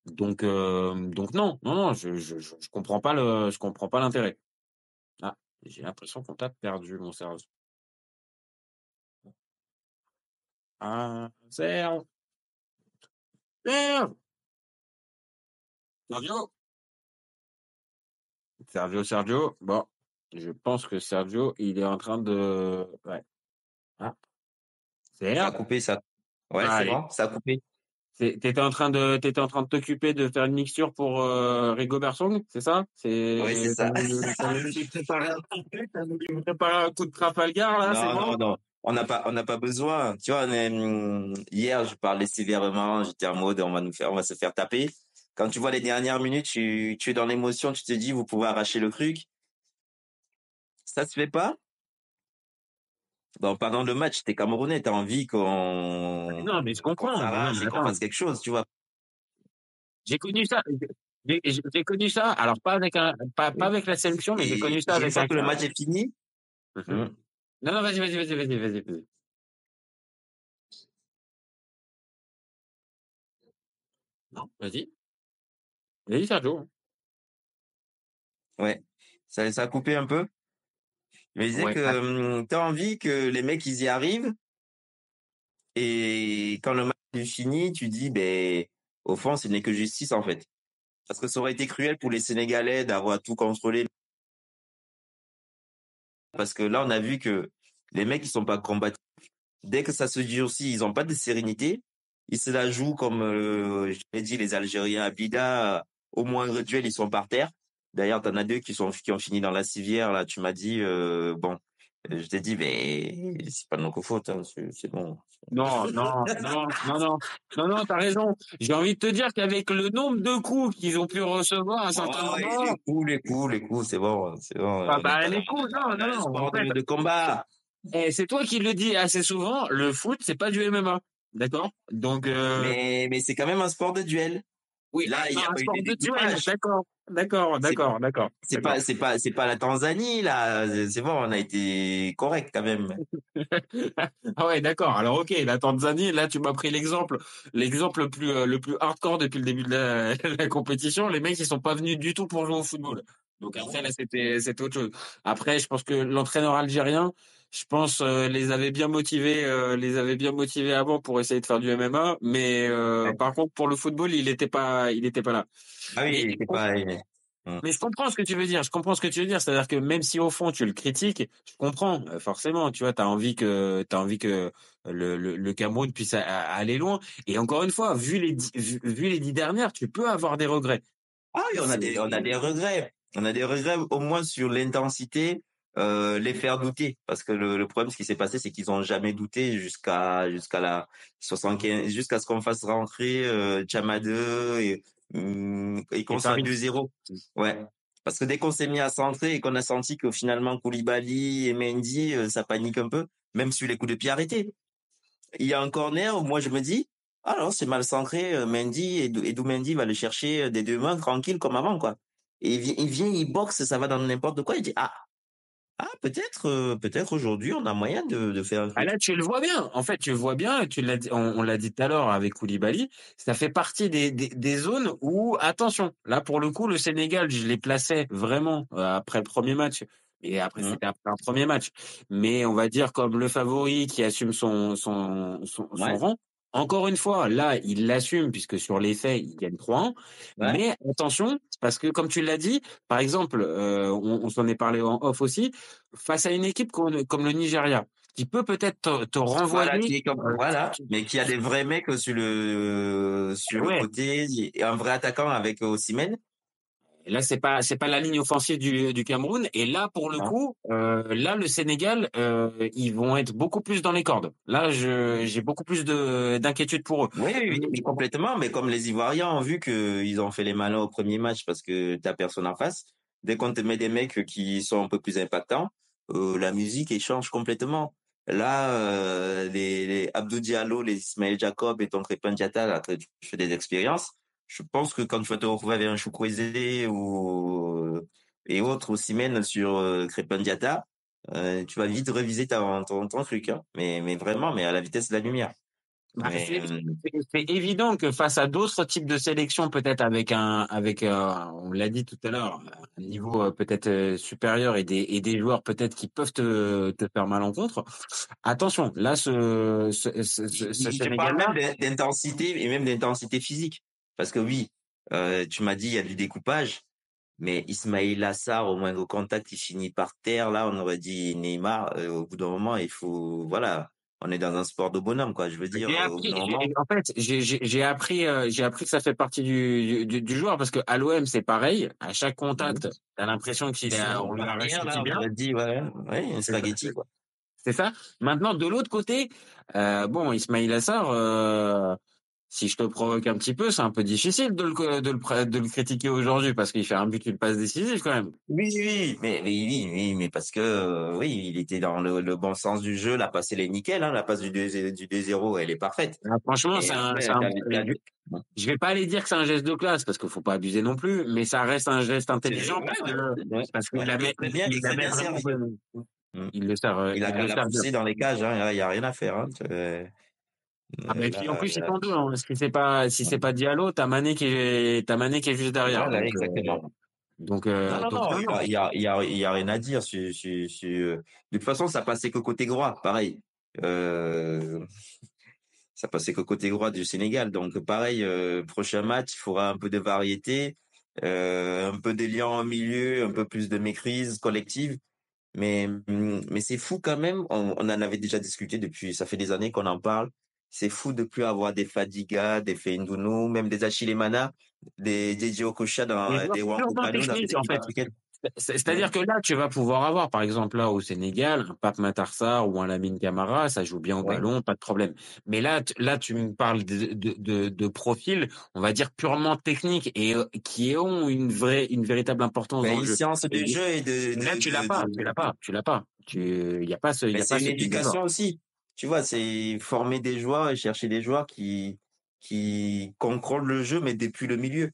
Donc euh, donc non non non je, je je je comprends pas le je comprends pas l'intérêt. Ah j'ai l'impression qu'on t'a perdu mon Serge. Ah Serge Serge Sergio Sergio Sergio bon je pense que Sergio il est en train de ouais ah Ça a coupé, ça. Ouais, c'est bon, ça a coupé. C'est- T'étais en train de t'étais en train de t'occuper de faire une mixture pour euh, Rigo Song, c'est ça? Oui, c'est C'est ça. [LAUGHS] préparer un coup de Trafalgar là, c'est bon? non, non. On n'a pas, on n'a pas besoin. Tu vois, on est, hum, hier, je parlais sévèrement. J'étais en mode, on va nous faire, on va se faire taper. Quand tu vois les dernières minutes, tu, tu es dans l'émotion, tu te dis, vous pouvez arracher le truc. Ça se fait pas. Pendant le match, t'es Camerounais, t'as envie qu'on, Non mais je comprends. Et qu'on fasse quelque chose, tu vois. j'ai connu ça. J'ai connu ça. Alors pas avec un pas, pas avec la sélection, mais j'ai connu ça et une avec fois un. que le match est fini, Mhm. hum, Non non vas-y vas-y vas-y vas-y vas-y. vas-y. Non vas-y vas-y Sergio. ouais, ça, ça a coupé un peu? Je me disais Ouais. que ah, hum, t'as envie que les mecs ils y arrivent? Et quand le match est fini, tu dis, ben, au fond, ce n'est que justice, en fait. Parce que ça aurait été cruel pour les Sénégalais d'avoir tout contrôlé. Parce que là, on a vu que les mecs, ils sont pas combatifs. Dès que ça se durcit, ils ont pas de sérénité. Ils se la jouent comme, euh, je l'ai dit, les Algériens à Bida. Au moindre duel, ils sont par terre. D'ailleurs, t'en as deux qui sont qui ont fini dans la civière. Là, tu m'as dit, euh, bon, je t'ai dit, mais c'est pas de notre faute, hein, c'est bon. Non, non, non, non, non, non, non, t'as raison. J'ai envie de te dire qu'avec le nombre de coups qu'ils ont pu recevoir à un certain Ouais, moment, les coups, les coups, les coups, c'est bon, c'est bon. ah bah les coups, non, non, sport en fait, de, de combat. eh, c'est toi qui le dis assez souvent, le foot, c'est pas du MMA, d'accord? Donc, euh, Mais, mais c'est quand même un sport de duel. Oui, Là, il y a un pas eu sport de de duel, découpage. d'accord, d'accord, d'accord, d'accord, c'est pas, c'est pas, c'est pas la Tanzanie, là. C'est c'est bon, on a été correct quand même. [LAUGHS] Ah ouais, d'accord. Alors ok, la Tanzanie, là tu m'as pris l'exemple, l'exemple le plus euh, le plus hardcore depuis le début de la, [LAUGHS] la compétition. Les mecs ils sont pas venus du tout pour jouer au football. Donc après là c'était c'était autre chose. Après je pense que l'entraîneur algérien, je pense euh, les avait bien motivés, euh, les avait bien motivés avant pour essayer de faire du MMA, mais euh, Ouais. par contre pour le football il était pas il était pas là. Ah oui, Mais c'est pas. Mm. mais je comprends ce que tu veux dire. Je comprends ce que tu veux dire. C'est-à-dire que même si au fond tu le critiques, je comprends euh, forcément. Tu vois, t'as envie que t'as envie que le, le, le Cameroun puisse a- a- aller loin. Et encore une fois, vu les vu les dix dernières, tu peux avoir des regrets. Ah oui, on a des, on a des regrets. On a des regrets au moins sur l'intensité, euh, les faire douter. Parce que le, le problème, ce qui s'est passé, c'est qu'ils ont jamais douté jusqu'à jusqu'à la 75, jusqu'à ce qu'on fasse rentrer euh, Chama 2 et, hum, et qu'on soit à Paris. 2-0. Ouais. Parce que dès qu'on s'est mis à centrer et qu'on a senti que finalement Koulibaly et Mendy, euh, ça panique un peu, même sur les coups de pied arrêtés. Il y a un corner où moi je me dis, ah non, c'est mal centré, euh, Mendy, et, et Mendy va le chercher euh, des deux mains tranquille comme avant, quoi. Et il vient, il vient, il boxe, ça va dans n'importe quoi, il dit, ah, ah, peut-être, euh, peut-être aujourd'hui, on a moyen de, de faire un Ah là, tu le vois bien. En fait, tu le vois bien. Tu l'as dit, on, on l'a dit tout à l'heure avec Koulibaly. Ça fait partie des, des, des zones où, attention, là pour le coup, le Sénégal, je les plaçais vraiment euh, après le premier match. Et après, Mhm. c'était après un premier match. Mais on va dire comme le favori qui assume son son son, son Ouais. rang. Encore une fois, là, il l'assume puisque sur les faits, il gagne 3-1. Ouais. Mais attention, parce que comme tu l'as dit, par exemple, euh, on, on s'en est parlé en off aussi, face à une équipe comme, comme le Nigeria, qui peut peut-être te, te renvoyer. Voilà, qui est comme- euh, voilà, mais qui a des vrais mecs sur le, sur Ouais. le côté, un vrai attaquant avec Osimhen. Et Là, c'est pas c'est pas la ligne offensive du, du Cameroun. Et là, pour le coup, euh, là, le Sénégal, euh, ils vont être beaucoup plus dans les cordes. Là, je j'ai beaucoup plus de d'inquiétude pour eux. Oui, oui, oui, complètement, mais comme les Ivoiriens ont vu que ils ont fait les malins au premier match parce que t'as personne en face, dès qu'on te met des mecs qui sont un peu plus impactants, euh, la musique elle change complètement. Là, euh, les, les Abdou Diallo, les Ismaël Jacob et ton Crépin Diatta, là, tu fais des expériences, je pense que quand tu vas te retrouver avec un Choukwezé ou et autres aussi mène sur euh, euh, tu vas vite reviser ta, ton, ton truc, hein. Mais, mais vraiment, mais à la vitesse de la lumière. Bah, Mais, c'est- euh, c'est évident que face à d'autres types de sélections, peut-être avec un, avec, euh, on l'a dit tout à l'heure, un niveau euh, peut-être euh, supérieur et des, et des joueurs peut-être qui peuvent te, te faire mal en contre. Attention, là, ce, ce, ce, ce, Sénégal-là, d'intensité et même d'intensité physique. Parce que oui, euh, tu m'as dit il y a du découpage, mais Ismail Assar, au moindre contact, il finit par terre. Là, on aurait dit Neymar. euh, au bout d'un moment, il faut, voilà, on est dans un sport de bonhomme, quoi. Je veux dire, euh, appris, moment. en fait, j'ai- appris, euh, j'ai appris que ça fait partie du, du, du joueur parce que à l'OM c'est pareil. À chaque contact, t'as l'impression qu'il a, bon, on a terre, réussi là, on bien. aurait dit, ouais, ouais, un spaghetti, quoi. C'est ça. Maintenant, de l'autre côté, euh, bon, Ismail Assar, si je te provoque un petit peu, c'est un peu difficile de le, de le, pr- de le critiquer aujourd'hui parce qu'il fait un but, une passe décisive quand même. Oui, oui, mais, oui, oui, mais parce que euh, oui, il était dans le, le bon sens du jeu. La passe elle est nickel, hein. La passe du 2 du 2-0, elle est parfaite. Ah, franchement, c'est un, t'avais- je vais pas aller dire que c'est un geste de classe parce qu'il faut pas abuser non plus, mais ça reste un geste intelligent parce que, parce qu'il Ouais, la très bien, il la bien vraiment Mm. il le sert, euh, Il a il le sert dans les cages, hein. Il y a rien à faire, hein. Euh, Ah, mais là, puis en plus, ils sont deux. Hein. Si c'est pas, si c'est pas Diallo, t'as Mané qui est, t'as Mané qui est juste derrière. Voilà, donc, euh, exactement. donc, euh, Non, non, donc, non, il y a, il y a, il y a rien à dire sur, sur, sur, euh, De toute façon, ça passait que côté droit, pareil. Euh... [LAUGHS] ça passait que côté droit du Sénégal. Donc pareil, euh, prochain match, il faudra un peu de variété, euh, un peu d'élan au milieu, un peu plus de maîtrise collective. Mais mais c'est fou quand même. On, on, en avait déjà discuté depuis. Ça fait des années qu'on en parle. C'est fou de plus avoir des Fadiga, des Feindounou, même des Achille Mana, des DJ Okocha dans des fait. C'est-à-dire que là, tu vas pouvoir avoir, par exemple, là au Sénégal, un Pape Matarsar ou un Lamine Camara, ça joue bien au ballon, pas de problème. Mais là, là, tu me parles de, de, de, de profils, on va dire purement techniques et qui ont une vraie, une véritable importance mais dans le jeu. de Et- jeu et de, Là, tu l'as pas, tu l'as pas, tu l'as pas. Tu, il y a pas ce, il y a pas une éducation aussi. Tu vois, c'est former des joueurs et chercher des joueurs qui, qui contrôlent le jeu, mais depuis le milieu.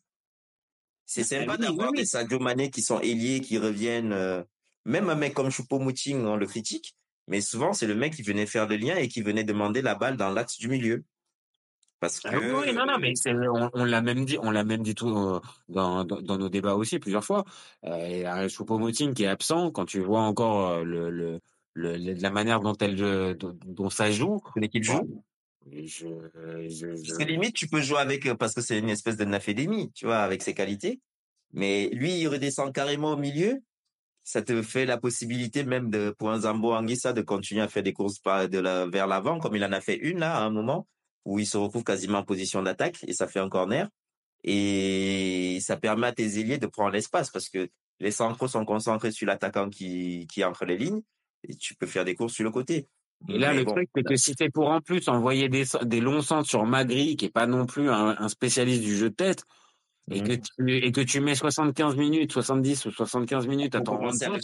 C'est sympa Ah oui, d'avoir oui, des. Sadio Mané qui sont ailiers, qui reviennent. euh, même un mec comme Choupo-Moting, on le critique, mais souvent c'est le mec qui venait faire le lien et qui venait demander la balle dans l'axe du milieu. Parce que Ah oui, oui, non, non, mais on, on l'a même dit, on l'a même dit tout euh, dans, dans, dans nos débats aussi plusieurs fois. Euh, a Choupo-Moting qui est absent quand tu vois encore euh, le, le, le, le- la manière dont elle, euh, dont, dont ça joue. l'équipe joue. Bon, je, je, je, Parce que limite, tu peux jouer avec, euh, parce que c'est une espèce de nafédémie, tu vois, avec ses qualités. Mais lui, il redescend carrément au milieu. Ça te fait la possibilité même de, pour un Zambo Anguissa de continuer à faire des courses par, de la, vers l'avant, comme il en a fait une là, à un moment, où il se retrouve quasiment en position d'attaque et ça fait un corner. Et ça permet à tes ailiers de prendre l'espace parce que les centraux sont concentrés sur l'attaquant qui, qui est entre les lignes et tu peux faire des courses sur le côté. Et là, Mais le bon, truc, c'est que si c'est pour en plus envoyer des, des longs centres sur Magri, qui est pas non plus un, un spécialiste du jeu de tête, et que tu, et que tu mets 75 minutes, 70 ou 75 minutes à t'en rendre compte,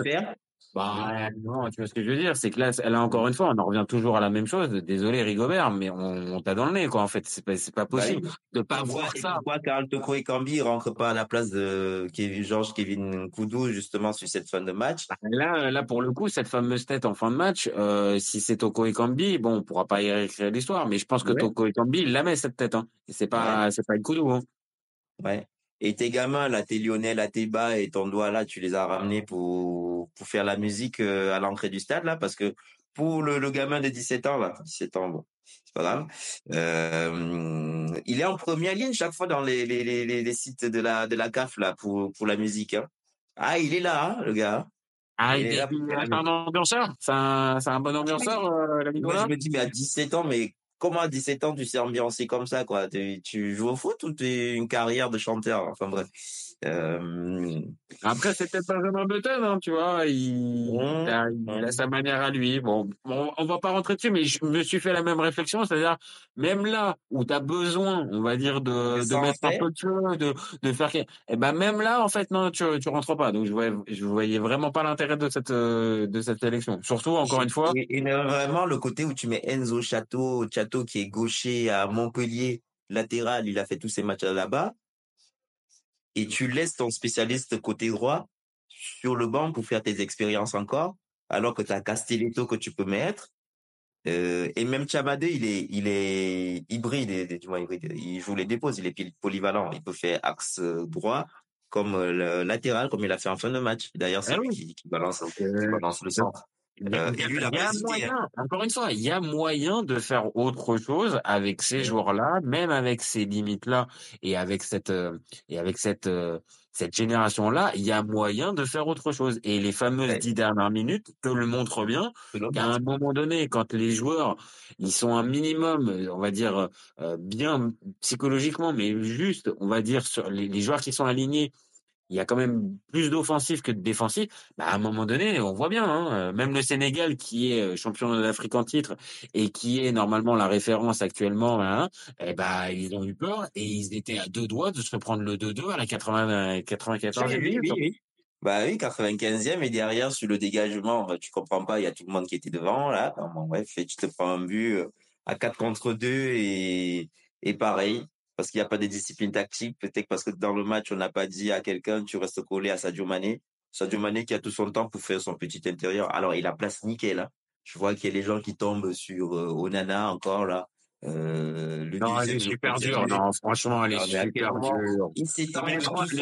bah, non, tu vois ce que je veux dire, c'est que là, a encore une fois, on en revient toujours à la même chose. Désolé, Rigobert, mais on, on t'a dans le nez, quoi, en fait. C'est pas, c'est pas Bah possible de pas voir et ça. pourquoi Karl Toko et Cambi rentrent pas à la place de Kevin, Georges Kevin Koudou, justement, sur cette fin de match? Là, là, pour le coup, cette fameuse tête en fin de match, euh, si c'est Toko Ekambi, bon, on pourra pas y réécrire l'histoire, mais je pense que Ouais. Toko Ekambi, il la met, cette tête, hein. Et C'est pas, c'est pas de hein. Ouais. Et tes gamins, là, tes Lionel, à tes bas et ton doigt, là, tu les as ramenés pour, pour faire la musique euh, à l'entrée du stade, là, parce que pour le, le gamin de 17 ans, là, 17 ans, bon, c'est pas grave, euh, il est en première ligne chaque fois dans les, les, les, sites de la, de la CAF, là, pour, pour la musique, hein. Ah, il est là, hein, le gars. Ah, Il il est là un ambianceur? C'est un, un bon ambianceur, euh, la Moi, je me dis, mais à 17 ans, mais comment à 17 ans tu sais ambiancer comme ça, quoi? Tu, tu joues au foot ou tu es une carrière de chanteur? Enfin bref. Euh, Après, c'est peut-être pas vraiment Button, hein, tu vois. Il, Mmh. il, a, il a sa manière à lui. Bon, bon, on va pas rentrer dessus, mais je me suis fait la même réflexion, c'est-à-dire même là où tu as besoin, on va dire de, De mettre un peu de feu, de, de faire, eh ben même là, en fait, non, tu, tu rentres pas. Donc je voyais, je voyais vraiment pas l'intérêt de cette, euh, de cette sélection. Surtout, encore une fois, Et, et vraiment, le côté où tu mets Enzo Chateau, Chateau qui est gaucher à Montpellier, latéral, il a fait tous ses matchs là-bas. Et tu laisses ton spécialiste côté droit sur le banc pour faire tes expériences encore, alors que tu as Castelletto que tu peux mettre. Euh, et même Chamadé, il est, il est hybride, du moins hybride. Il joue les déposes, il est polyvalent. Il peut faire axe euh, droit comme euh, le latéral, comme il a fait en fin de match. D'ailleurs, c'est Ah lui oui. qui, qui balance, qui balance le centre. Il y a, Euh, y y moyen, encore une fois, il y a moyen de faire autre chose avec ces joueurs-là, même avec ces limites-là et avec cette euh, et avec cette euh, cette génération-là, il y a moyen de faire autre chose. Et les fameuses Ouais. dix dernières minutes te le montrent bien. Qu'à un moment donné, quand les joueurs ils sont un minimum, euh, on va dire euh, bien psychologiquement, mais juste, on va dire sur les, les joueurs qui sont alignés il y a quand même plus d'offensifs que de défensifs. Bah, à un moment donné, on voit bien, hein, euh, même le Sénégal qui est euh, champion d'Afrique en titre et qui est normalement la référence actuellement, hein, eh ben ils ont eu peur et ils étaient à deux doigts de se prendre le 2-2 à la 80, 94 Oui, oui, minute. oui, oui. Bah oui, 95e et derrière sur le dégagement, bah, tu comprends pas, il y a tout le monde qui était devant là. Bon, bref, et tu te prends un but euh, à 4 contre 2 et, et pareil, parce qu'il n'y a pas de discipline tactique, peut-être parce que dans le match, on n'a pas dit à quelqu'un, tu restes collé à Sadio Mané. Sadio Mané qui a tout son temps pour faire son petit intérieur. Alors, il a place nickel. Hein. Je vois qu'il y a les gens qui tombent sur euh, Onana encore là. Euh, le Non, elle est super dure. Non, franchement, elle est super dure. Il s'est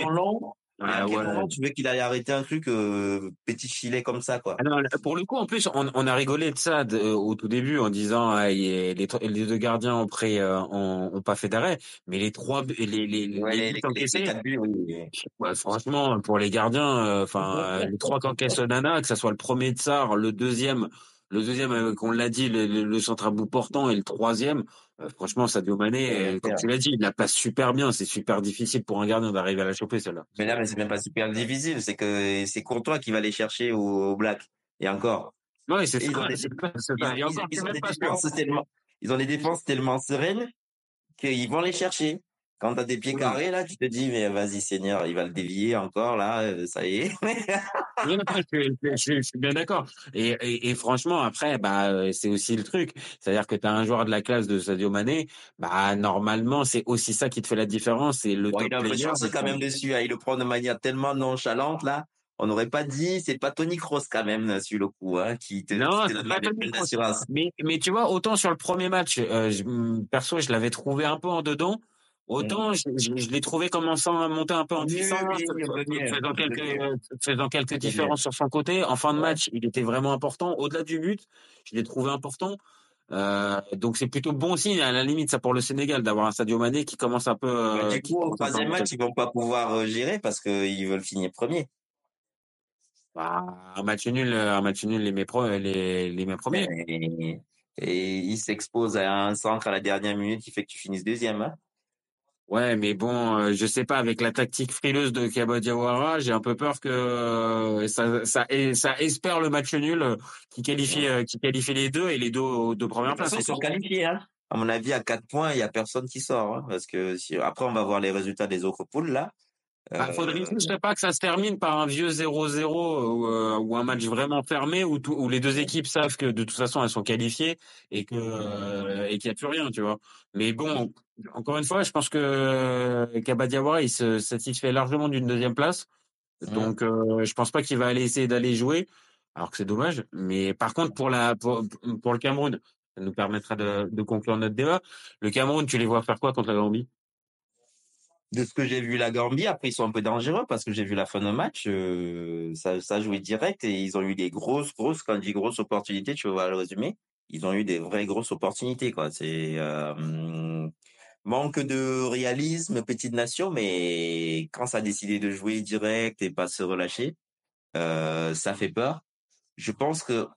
longs. Ah ouais. moment tu veux qu'il aille arrêter un truc euh, petit filet comme ça, quoi? Pour le coup, en plus, on, on a rigolé de ça de- au tout début en disant ah, les, les deux gardiens ont pris, euh, ont, ont pas fait d'arrêt, mais les trois, les les Ouais, les les, buts encaissés, oui. franchement, pour les gardiens, euh, enfin les trois qu'encaisse Onana, que ça soit le premier de le deuxième, le deuxième, euh, qu'on l'a dit, le, le, le centre à bout portant et le troisième, euh, franchement, Sadio Mané, Ouais, euh, comme tu l'as dit, il la passe super bien. C'est super difficile pour un gardien d'arriver à la choper celle-là. Mais là, mais c'est même pas super difficile. C'est que c'est Courtois qui va les chercher au, au Black. Et encore. Ouais, c'est ils ils, ont des défenses tellement, ils ont des défenses tellement sereines qu'ils vont les chercher. Quand t'as des pieds carrés, là, tu te dis, mais vas-y, Seigneur, il va le dévier encore, là, euh, ça y est. [LAUGHS] Non, je, je- je- je suis bien d'accord. Et, et, et franchement, après, bah, euh, c'est aussi le truc. C'est-à-dire que tu as un joueur de la classe de Sadio Mané, bah, normalement, c'est aussi ça qui te fait la différence. C'est le Bon, top il a player. l'impression quand même dessus, hein. il le prend de manière tellement nonchalante, là. On n'aurait pas dit, c'est pas Tony Kroos quand même, sur le coup, hein, qui te, Non, c'est pas assurance. Mais, mais tu vois, autant sur le premier match, euh, hum, perso, je l'avais trouvé un peu en dedans. Autant je, je, je l'ai trouvé commençant à monter un peu en puissance, peu mieux, faisant quelques, euh, faisant quelques différences sur son côté. En fin de match, il était vraiment important. Au-delà du but, je l'ai trouvé important. Euh, donc c'est plutôt bon signe à la limite ça pour le Sénégal d'avoir un Sadio Mané qui commence un peu. Mais euh, du coup, au troisième match, ils vont pas pouvoir euh, gérer parce qu'ils veulent finir premier. Bah, un match nul, un match nul les met pro, les les met premiers. Et, et ils s'exposent à un centre à la dernière minute qui fait que tu finisses deuxième. Hein. Ouais, mais bon, euh, je sais pas, avec la tactique frileuse de Kaba Diawara, j'ai un peu peur que euh, ça, ça, et ça espère le match nul euh, qui qualifie, euh, qui qualifie les deux et les deux aux deux De premières places. ils sont qualifiés. Hein. À mon avis, à quatre points, il y a personne qui sort. Hein, parce que si, après, on va voir les résultats des autres poules là. Bah, faudrait Euh, pas que ça se termine par un vieux 0-0 ou, euh, ou un match vraiment fermé où, tout, où les deux équipes savent que de toute façon elles sont qualifiées et que euh, et qu'il y a plus rien, tu vois. Mais bon, encore une fois, je pense que Kaba Diawara il se satisfait largement d'une deuxième place. Donc, euh, je pense pas qu'il va aller essayer d'aller jouer, alors que c'est dommage. Mais par contre, pour la pour, pour le Cameroun, ça nous permettra de, de conclure notre débat. Le Cameroun, tu les vois faire quoi contre la Gambie? De ce que j'ai vu la Gambie, après ils sont un peu dangereux parce que j'ai vu la fin de match, euh, ça, jouait direct et ils ont eu des grosses, grosses, quand je dis grosses opportunités, tu vas le résumer, ils ont eu des vraies grosses opportunités quoi. C'est euh, manque de réalisme, petite nation, mais quand ça a décidé de jouer direct et pas se relâcher, euh, ça fait peur. Je pense que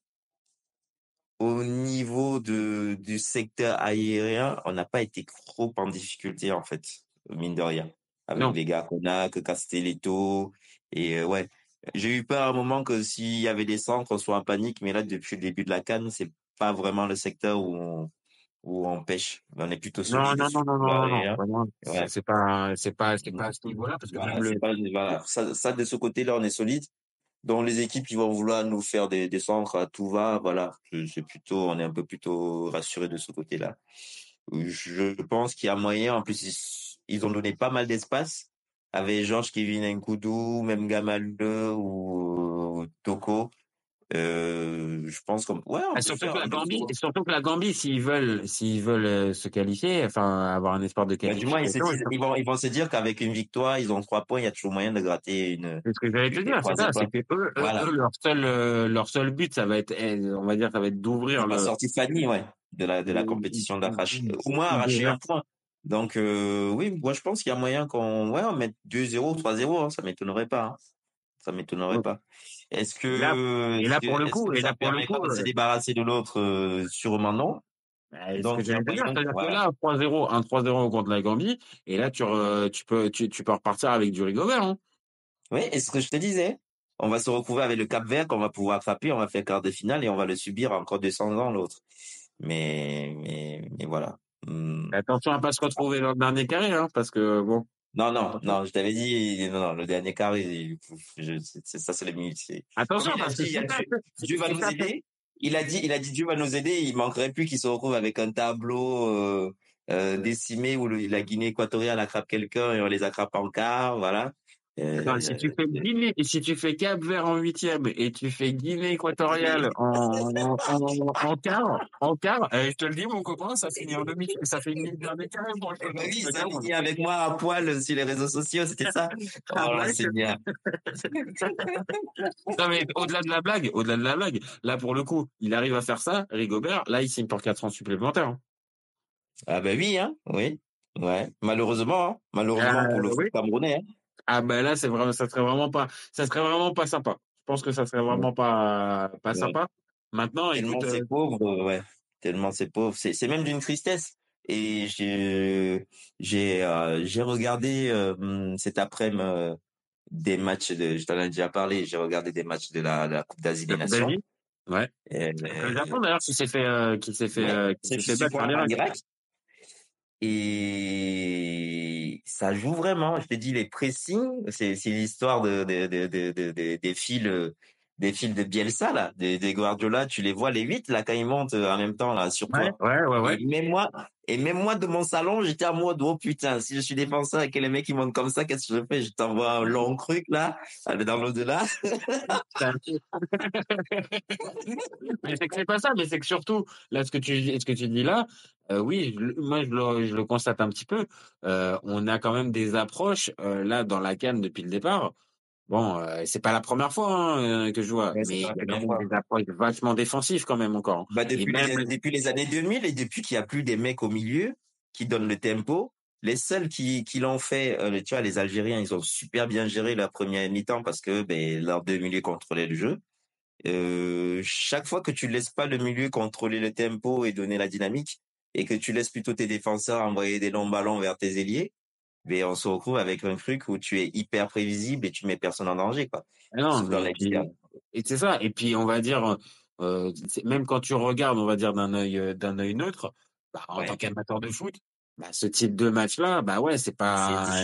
au niveau de du secteur aérien, on n'a pas été trop en difficulté en fait, mine de rien, avec Non. les gars que Castelletto et euh, ouais. J'ai eu peur à un moment que s'il y avait des centres, on soit en panique, mais là depuis le début de la canne, c'est pas vraiment le secteur où on où on pêche. On est plutôt Non, solide. non, sur non, non, le plan non, non, aérien. vraiment, Ouais. c'est pas, c'est pas, c'est pas à ce niveau-là parce que Voilà, le, pas, voilà. Ça, ça, de ce côté-là, on est solide. Donc, les équipes qui vont vouloir nous faire des, des centres à tout va, voilà. C'est plutôt, on est un peu plutôt rassuré de ce côté-là. Je pense qu'il y a moyen. En plus, ils, ont donné pas mal d'espace avec Georges Kevin Nkoudou, même Gamalde ou Toko. Euh, je pense comme, ouais, Ah, surtout faire que la Gambie, surtout que la Gambie, s'ils veulent, s'ils veulent euh, se qualifier, enfin avoir un espoir de Bah, du moins, ils, qualification, ils vont, ils vont se dire qu'avec une victoire, ils ont trois points, il y a toujours moyen de gratter une, c'est ce que j'allais te dire, c'est ça, c'est que eux, eux, Voilà. eux, leur seul, euh, leur seul but, ça va être, eh, on va dire, ça va être d'ouvrir La le, sortie Fanny, ouais, de la, de la compétition d'arracher, au moins arracher un point. Donc, euh, oui, moi, je pense qu'il y a moyen qu'on, ouais, on mette 2-0, 3-0, hein, ça m'étonnerait pas, hein. Ça m'étonnerait Ouais. pas. Est-ce que, Et là- et là, pour le coup, et là, pour le permettra coup, de se euh, débarrasser de l'autre, euh, sûrement non. Bah, Donc, j'ai j'allais te dire, que, là, 3-0, un 3-0 contre la Gambie, et là, tu, re- tu peux, tu, tu peux repartir avec du rigobert, hein. Oui, et ce que je te disais, on va se retrouver avec le Cap Vert qu'on va pouvoir frapper, on va faire quart de finale et on va le subir encore 200 ans l'autre. Mais, mais, mais voilà. Hmm. Attention à pas se retrouver dans le dernier carré, hein, parce que bon. Non, non, non, je t'avais dit, non, non, le dernier carré, il- je- c'est c'est- ça, c'est les minutes. Attention, parce que Dieu, va nous aider. Il a dit, il a dit Dieu va nous aider. Il manquerait plus qu'il se retrouve avec un tableau euh, euh, décimé où le- la Guinée équatoriale attrape quelqu'un et on les attrape en quart, voilà. Euh, Non, si tu fais Guinée, et si tu fais Cap Vert en huitième et tu fais Guinée équatoriale en, en, en, en quart, en quart, eh, je te le dis, mon copain, ça finit en demi, ça fait une ligne carré pour le bah oui, ça finit avec moi à poil sur les réseaux sociaux, c'était ça. [LAUGHS] Ah, Oh là, ouais. c'est bien. Non, mais au-delà de la blague, au-delà de la blague, là, pour le coup, il arrive à faire ça, Rigobert, là, il signe pour 4 ans supplémentaires. hein. Ah bah oui, hein, oui. Ouais, malheureusement, hein. malheureusement Euh, pour le foot oui. camerounais. Hein. Ah, ben là, c'est vraiment, ça serait vraiment pas, ça serait vraiment pas sympa. Je pense que ça serait vraiment pas, pas Ouais. sympa. Maintenant, Tellement c'est euh, pauvre, euh, ouais. Tellement c'est pauvre, c'est c'est même d'une tristesse. Et j'ai j'ai euh, j'ai regardé euh, cet après-midi euh, des matchs de, je t'en ai déjà parlé, j'ai regardé des matchs de la, de la Coupe d'Asie des Nations. Ouais. Et, Le Japon, d'ailleurs, qui s'est fait, qui s'est fait, Ouais, qui c'est s'est fait battre par l'Irak. Et ça joue vraiment. Je te dis, les pressings, c'est l'histoire de, de, de- de- des fils euh, des fils de Bielsa là, des, des Guardiola. Tu les vois les huit là quand ils montent euh, en même temps là sur toi. ouais, ouais, ouais. Et même moi, et même moi de mon salon, j'étais à mode oh putain, si je suis défenseur et que les mecs ils montent comme ça, qu'est-ce que je fais? Je t'envoie un long truc là, dans l'au-delà. [LAUGHS] mais c'est que c'est pas ça, mais c'est que surtout, là, ce que tu, ce que tu dis là, euh, oui, je moi, je le, je le constate un petit peu. Euh, on a quand même des approches, euh, là, dans la canne depuis le départ. Bon, euh, c'est pas la première fois hein, euh, que je vois, Ouais, mais il y a même des approches vachement défensives quand même encore. Bah Et depuis même, les, depuis les années 2000 et depuis qu'il y a plus des mecs au milieu qui donnent le tempo, les seuls qui, qui l'ont fait, euh, tu vois, les Algériens, ils ont super bien géré la première mi-temps parce que ben, leurs deux milieux contrôlaient le jeu. Euh, chaque fois que tu laisses pas le milieu contrôler le tempo et donner la dynamique et que tu laisses plutôt tes défenseurs envoyer des longs ballons vers tes ailiers, on se retrouve avec un truc où tu es hyper prévisible et tu mets personne en danger, quoi. Ah non, mais l'extérieur. et c'est ça. Et puis on va dire, euh, même quand tu regardes, on va dire d'un œil, euh, d'un œil neutre, bah, en Ouais. tant qu'amateur de foot, bah, ce type de match-là, bah ouais, c'est pas,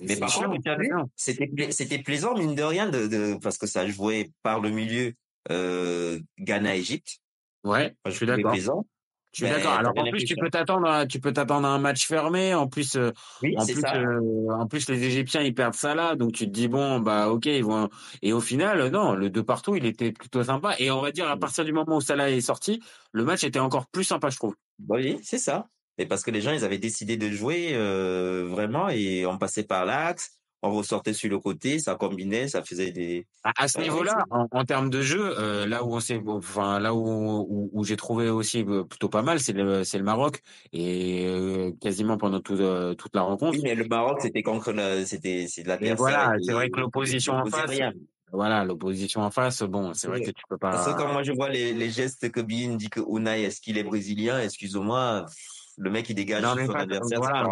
Mais par chiant, contre, c'était c'était plaisant mine de rien de, de parce que ça jouait par le milieu euh, Ghana-Égypte. Ouais, Moi, je suis d'accord. plaisant. Je suis Ben, d'accord. Alors en plus, tu peux t'attendre, à, tu peux t'attendre à un match fermé. En plus, euh, Oui, en c'est plus, ça. euh, en plus, les Égyptiens ils perdent ça là, donc tu te dis bon, bah ok, ils vont. Et au final, non, le deux partout, il était plutôt sympa. Et on va dire à Mm. partir du moment où Salah est sorti, le match était encore plus sympa, je trouve. Bah Oui, c'est ça. Et parce que les gens, ils avaient décidé de jouer euh, vraiment et on passait par l'axe, on ressortait sur le côté, ça combinait, ça faisait des. À, ce niveau-là, en, en termes de jeu, euh, là où on s'est, enfin là où où, où j'ai trouvé aussi euh, plutôt pas mal, c'est le c'est le Maroc et euh, quasiment pendant tout, euh, toute la rencontre. Oui, mais le Maroc, c'était contre la, c'était, c'est Mais l'adversaire. voilà, et c'est vrai que l'opposition en face, rien. voilà, l'opposition en face, bon, c'est vrai que tu peux Parce que pas. quand moi je vois les, les gestes que Bin dit que Unai, est-ce qu'il est brésilien? Excuse-moi, le mec il dégage Non, son face, adversaire, voilà,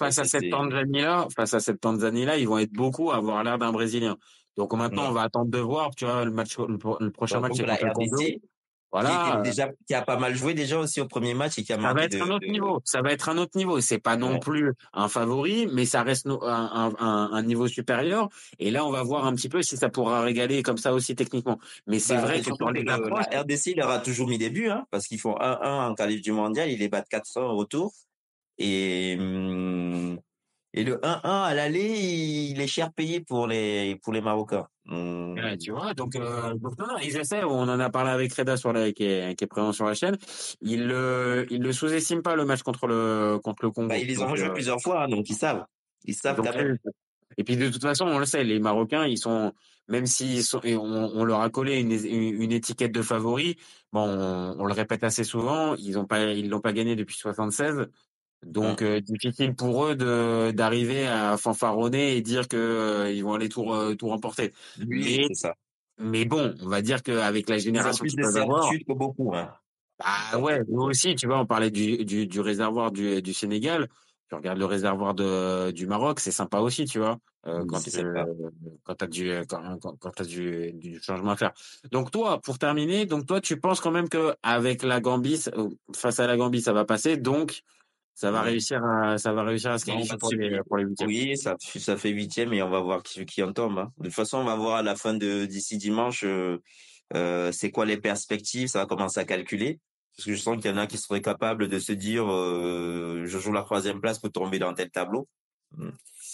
à cette Tanzanie-là, face à cette Tanzanie-là, ils vont être beaucoup à avoir l'air d'un Brésilien. Donc maintenant, on va attendre de voir, tu vois, le match, le, pro- le prochain Par match, contre, la. RDC, Voilà. qui, déjà, qui a pas mal joué déjà aussi au premier match et qui a Ça va être de, un autre de- niveau. Ça va être un autre niveau. C'est pas non Ouais. plus un favori, mais ça reste un, un- niveau supérieur. Et là, on va voir un petit peu si ça pourra régaler comme ça aussi techniquement. Mais c'est Bah, vrai que sur les le- la RDC, il leur a toujours mis des buts, hein, parce qu'ils font 1-1 en qualif du mondial, ils les battent 400 au retour. Et, hum, et le 1-1 à l'aller, il est cher payé pour les, pour les Marocains. Ouais, tu vois, donc, euh, donc non, non, ils essaient. On en a parlé avec Reda sur la, qui est, qui est présent sur la chaîne. Ils le, ils le sous-estiment pas le match contre le, contre le Congo. bah, ils les ont rejoués euh, plusieurs fois, hein, donc ils savent. Ils savent donc, quand même. euh, et puis de toute façon, on le sait, les Marocains, ils sont, même et on, on leur a collé une, une, une étiquette de favori. Bon, on, on le répète assez souvent, ils ont pas, ils l'ont pas gagné depuis 76. Donc euh, difficile pour eux de d'arriver à fanfaronner et dire que euh, ils vont aller tout re- tout remporter. Oui, Mais ça. mais bon, on va dire qu'avec la génération qu'ils peuvent avoir, que beaucoup, hein. bah ouais, nous aussi, tu vois, on parlait du du, du réservoir du, du Sénégal. Tu regardes le réservoir de du Maroc, c'est sympa aussi, tu vois. Euh, Oui, quand euh, quand t'as du quand, quand, quand t'as du, du changement à faire. Donc toi, pour terminer, donc toi, tu penses quand même que avec la Gambie, euh, face à la Gambie, ça va passer, donc ça va Ouais. réussir à ça va réussir à se on qualifier les pour les huitièmes. Oui, ça, ça fait huitième et on va voir qui, qui en tombe. hein. De toute façon, on va voir à la fin de d'ici dimanche euh, euh, c'est quoi les perspectives. Ça va commencer à calculer. Parce que je sens qu'il y en a qui seraient capables de se dire euh, je joue la troisième place pour tomber dans tel tableau.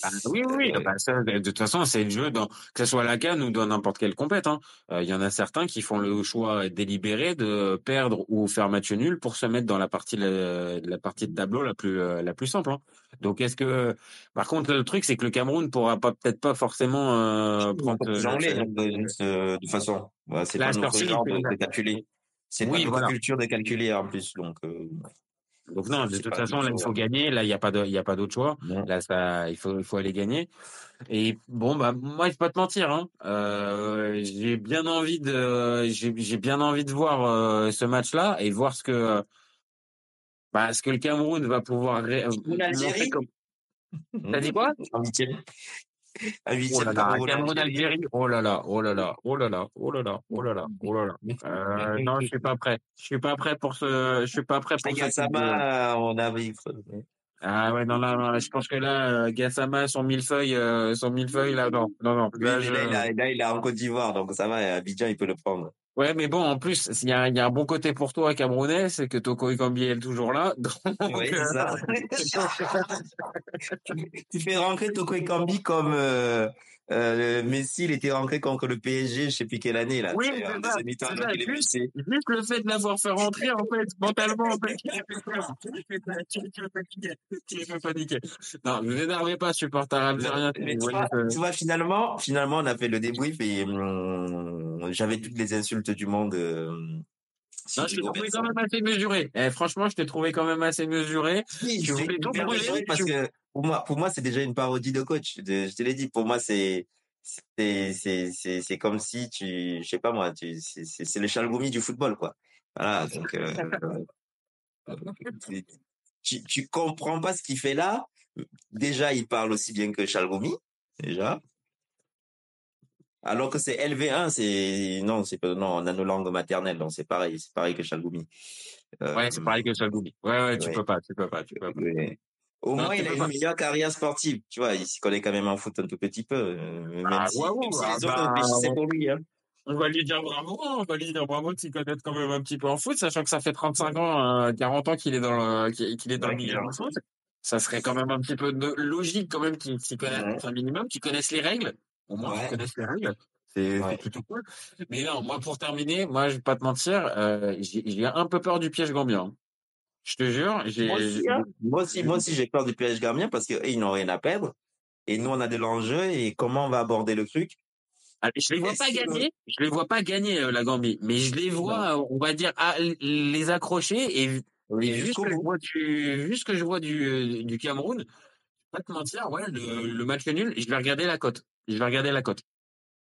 Ah, oui, oui, bah, ça, de toute façon, c'est le jeu, dans, que ce soit à la canne ou dans n'importe quelle compète. Hein. Euh, Il y en a certains qui font le choix délibéré de perdre ou faire match nul pour se mettre dans la partie la, la partie de tableau la plus euh, la plus simple. Hein. Donc, est-ce que, par contre, le truc, c'est que le Cameroun pourra pas peut-être pas forcément euh, prendre. Vous anglais, donc, de, de, de façon. Voilà, c'est pas notre genre de, de calculer. C'est Oui, pas notre voilà. culture de calculer en plus, donc. Donc non, de toute façon, là, il faut gagner. Là, il y a pas de, il y a pas d'autre choix. Non. Là, ça, il faut, il faut aller gagner. Et bon, bah, moi, je vais pas te mentir, hein. Euh, j'ai bien envie de, j'ai, j'ai bien envie de voir euh, ce match-là et voir ce que, bah, ce que le Cameroun va pouvoir ré- L'Algérie. [LAUGHS] T'as dit quoi? En huitième. Un Oh huitième là là, Cameroun, Algérie. Oh là là, oh là là, oh là là, oh là là, oh là là, [LAUGHS] oh là là. Euh, non, je suis pas prêt. Je suis pas prêt pour ce, je suis pas prêt pour Gassama, on avait. Ah ouais, non, là, non, je pense que là, Gassama, son millefeuille, euh, son millefeuille, là, non, non, non. Là, là, il a, là, il est en Côte d'Ivoire, donc ça va, Abidjan, il peut le prendre. Ouais, mais bon, en plus, il y a, il y a un bon côté pour toi, Camerounais, c'est que Toko Ekambi est toujours là. [LAUGHS] Donc, Oui, euh, ça. [LAUGHS] tu fais rentrer Toko Ekambi comme euh, euh, Messi, il était rentré contre le PSG, je sais plus quelle année, là. Oui, C'est un ça, c'est ça, il juste- le fait de l'avoir fait rentrer, en fait, mentalement, en fait, [LAUGHS] les fais paniquer. Non, ne vous énervez pas, supporter algérien. Tu tu vois, finalement, finalement, on a fait le débrief et hum, j'avais toutes les insultes du monde. euh, Non, je t'ai trouvé quand même assez mesuré. Eh, franchement, je t'ai trouvé quand même assez mesuré. Oui, Tu voulais l'ai tout brûler, parce tu- que pour moi, pour moi, c'est déjà une parodie de coach. De- je te l'ai dit. Pour moi, c'est c'est c'est c'est c'est comme si tu, je sais pas moi, tu c'est c'est c'est le Chalgoumi du football quoi. Voilà. Donc euh, euh, [LAUGHS] tu- tu tu comprends pas ce qu'il fait là. Déjà, il parle aussi bien que Chalgoumi. Déjà. Alors que c'est LV1, c'est non, c'est pas non, on a nos langues maternelles, donc c'est pareil, c'est pareil que Chalgoumi. Euh, Ouais, c'est pareil que Chalgoumi. Ouais, ouais, tu ouais. peux pas, tu peux pas, tu peux pas. Ouais. Au Non, moins, il a une meilleure carrière sportive. Tu vois, il s'y connaît quand même en foot un tout petit peu. euh, Même Ah, si, ouais, ouais, même si ah, les autres bah, pour lui. Hein. On va lui dire bravo, on va lui dire bravo de s'y connaître quand même un petit peu en foot, sachant que ça fait 35 ans, euh, 40 ans qu'il est dans le, qu'il est dans le milieu du foot. Ça serait quand même un petit peu de logique quand même qu'il s'y connaisse un minimum, qu'il connaisse les règles. Au moins, qu'il connaisse les règles. C'est plutôt cool. Mais non, moi, pour terminer, moi, je vais pas te mentir, euh, j'ai un peu peur du piège gambien. Je te jure, j'ai, Moi aussi, hein. moi aussi, moi aussi, j'ai peur du PSG Gambien parce que eux, ils n'ont rien à perdre. Et nous, on a de l'enjeu. Et comment on va aborder le truc Ah, je les vois pas gagner, je les vois pas gagner euh, la Gambie, mais je les vois, euh, on va dire, à l- les accrocher et, et vu ce que je vois du, vu ce que je vois du, euh, du Cameroun, pas te mentir, ouais, le, le match nul, je vais regarder la cote, je vais regarder la cote.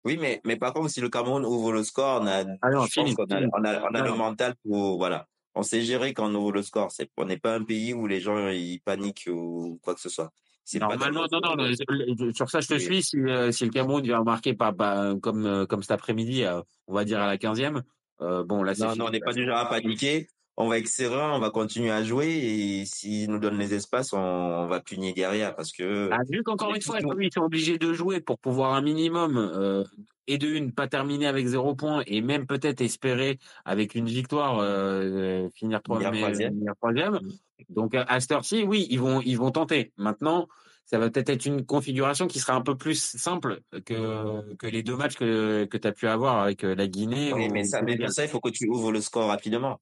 Oui, mais, mais par contre, si le Cameroun ouvre le score, on a, Ah non, je pense qu'on a, on a, on a Non. le mental pour, voilà. On sait gérer quand on ouvre le score. C'est, on n'est pas un pays où les gens, ils paniquent ou quoi que ce soit. C'est pas Normalement, non, non, le- sur ça, je te suis. Si, euh, si le Cameroun vient marquer par, par- comme, euh, comme cet après-midi, euh, on va dire à la 15e, euh, bon, là, c'est Non, fini. non, on n'est pas du genre à paniquer. On va être serein, on va continuer à jouer et s'ils nous donnent les espaces, on, on va punir derrière parce que. Ah, vu qu'encore une fois, ils sont obligés de jouer pour pouvoir un minimum, euh, et de une, pas terminer avec zéro point, et même peut-être espérer avec une victoire euh, finir Finir troisième. Donc à cette heure-ci, oui, ils vont, ils vont tenter. Maintenant, ça va peut-être être une configuration qui sera un peu plus simple que que les deux matchs que que tu as pu avoir avec euh, la Guinée. Oui, ou mais ça, le mais Sénégal. pour ça, il faut que tu ouvres le score rapidement.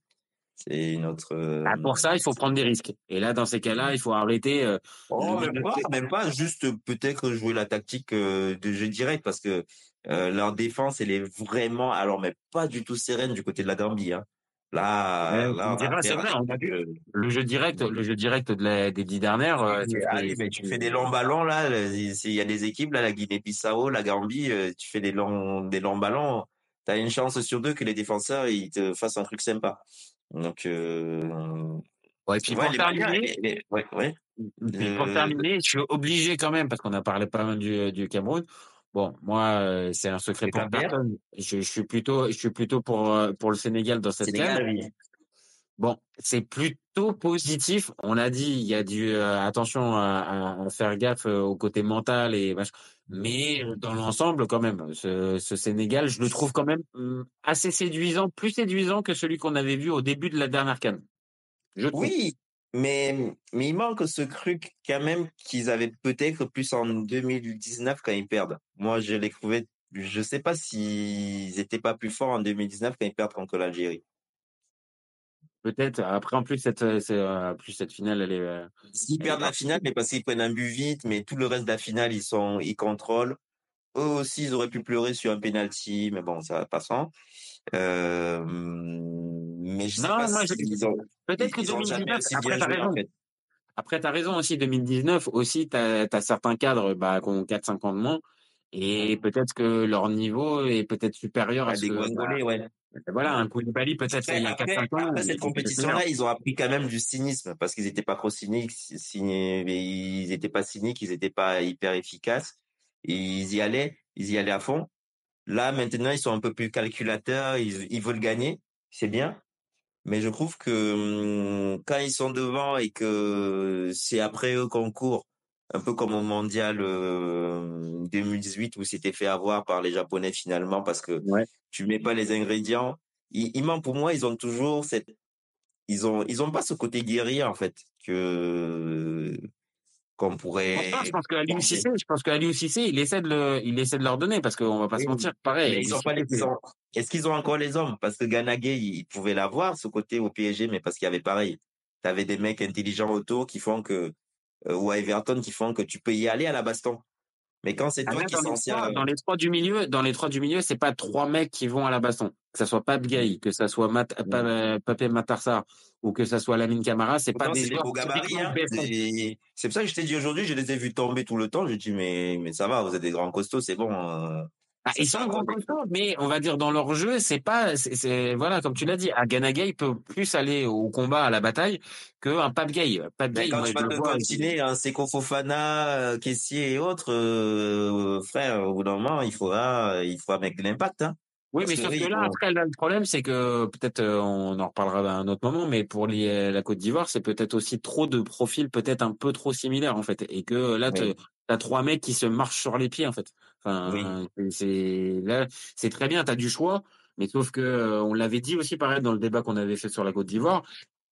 C'est une autre. euh, Ah, pour ça, il faut prendre des risques. Et là, dans ces cas-là, il faut arrêter. euh, Oh, même pas, même pas, juste peut-être jouer la tactique euh, de jeu direct parce que euh, leur défense, elle est vraiment, alors, mais pas du tout sereine du côté de la Gambie. Hein. Là, Ouais, là, on on dira, va c'est vrai, on a euh, le jeu direct, le jeu direct de la- des dix dernières. allez, mais tu fais des longs ballons là. Il y a des équipes là, la Guinée-Bissau, la Gambie. tu fais des longs, des longs ballons. T'as une chance sur deux que les défenseurs ils te fassent un truc sympa. Donc, euh, Ouais, puis ouais, pour terminer, les- ouais, ouais. Puis pour Euh, terminer, je suis obligé quand même, parce qu'on a parlé pas mal du, du Cameroun. Bon, moi, c'est un secret pour personne. Je, je suis plutôt, je suis plutôt pour euh, pour le Sénégal dans cette Sénégal, oui. Bon, c'est plutôt positif. On a dit, il y a du euh, attention à, à- à faire gaffe euh, au côté mental et machin. Mais euh, dans l'ensemble, quand même, ce, Sénégal, je le trouve quand même hum, assez séduisant, plus séduisant que celui qu'on avait vu au début de la dernière canne. Oui, mais, mais il manque ce truc quand même qu'ils avaient peut-être plus en 2019 quand ils perdent. Moi, je les trouvais, je sais pas s'ils étaient pas plus forts en 2019 quand ils perdent contre l'Algérie. Peut-être. Après, en plus, cette, euh, euh, plus cette finale, elle est. euh, est perdent la finale, mais parce qu'ils prennent un but vite, mais tout le reste de la finale, ils sont, ils contrôlent. Eux aussi, ils auraient pu pleurer sur un penalty, mais bon, ça passant. Euh, mais je sais Non, pas moi, je- s'ils ont, peut-être ils, que ils ont jamais 2019, aussi après, t'as joué, en raison. fait. Après, t'as raison aussi, 2019, aussi, t'as, t'as certains cadres, bah, qui ont 4-5 ans de moins. Et peut-être que leur niveau est peut-être supérieur à À ce que, bah, ouais. Voilà, un Koulibaly, peut-être, il y a après, 4-5 ans, après cette compétition-là, ils ont appris quand même du cynisme parce qu'ils étaient pas trop cyniques, cyni- ils étaient pas cyniques, ils étaient pas hyper efficaces. Ils y allaient, ils y allaient à fond. Là, maintenant, ils sont un peu plus calculateurs, ils, ils veulent gagner, c'est bien. Mais je trouve que hum, quand ils sont devant et que c'est après eux qu'on court, un peu comme au mondial euh, 2018 où c'était fait avoir par les Japonais finalement parce que Ouais. tu mets pas les ingrédients. Ils, ils manquent pour moi, ils ont toujours cette, ils ont, ils ont pas ce côté guerrier en fait que qu'on pourrait. Je pense que Aliou. Cissé, je pense que Aliou Cissé, il essaie de le, il essaie de leur donner parce qu'on va pas se mentir, pareil. mais ils ont pas les, est-ce qu'ils ont encore les hommes? Parce que Ganagay, il pouvait l'avoir, ce côté au PSG, mais parce qu'il y avait pareil. T'avais des mecs intelligents autour qui font que, euh, ou à Everton qui font que tu peux y aller à la baston. Mais quand c'est Ah, toi là, qui dans les s'en euh, dans les trois du milieu, dans les trois du milieu, c'est pas trois mecs qui vont à la baston. Que ça soit Pape Gaï, que ça soit Mat, Mm. Pa- Papé Matarsar ou que ça soit Lamine Camara, c'est pas des beaux gabarits, hein. c'est pour ça que je t'ai dit aujourd'hui, je les ai vus tomber tout le temps. J'ai dit, mais, mais ça va, vous êtes des grands costauds, c'est bon. Ah, c'est ils sont ça, mais on va dire dans leur jeu, c'est pas, c'est, c'est- voilà, comme tu l'as dit, un Ganagay peut plus aller au combat, à la bataille, qu'un Pape Gay. Pape Mais Gay, quand moi, tu je vois. continuer, un Seko Fofana, euh, Kessier et autres, euh, frère, au bout d'un moment, il faudra, il faudra mettre de l'impact, hein. Oui, Parce mais sauf que là, après, là, le problème, c'est que peut-être euh, on en reparlera à un autre moment, mais pour les, la Côte d'Ivoire, c'est peut-être aussi trop de profils, peut-être un peu trop similaires en fait, et que là, Oui. T'as trois mecs qui se marchent sur les pieds en fait. Enfin, c'est- c'est là, c'est très bien, t'as du choix, mais sauf que euh, on l'avait dit aussi pareil dans le débat qu'on avait fait sur la Côte d'Ivoire.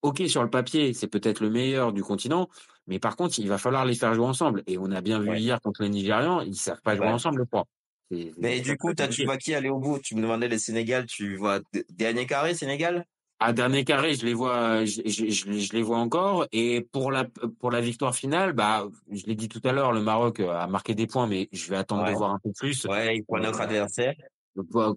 Ok, sur le papier, c'est peut-être le meilleur du continent, mais par contre, il va falloir les faire jouer ensemble. Et on a bien vu Ouais. hier contre les Nigérians, ils savent pas jouer ensemble, le c'est- Mais du coup, t'as, tu vois qui aller au bout? Tu me demandais le Sénégal, tu vois dernier carré Sénégal? À dernier carré, je les vois, je, je, je, je les vois encore. Et pour la pour la victoire finale, bah, je l'ai dit tout à l'heure, le Maroc a marqué des points, mais je vais attendre Ouais. de voir un peu plus Ouais, il prend notre euh, adversaire.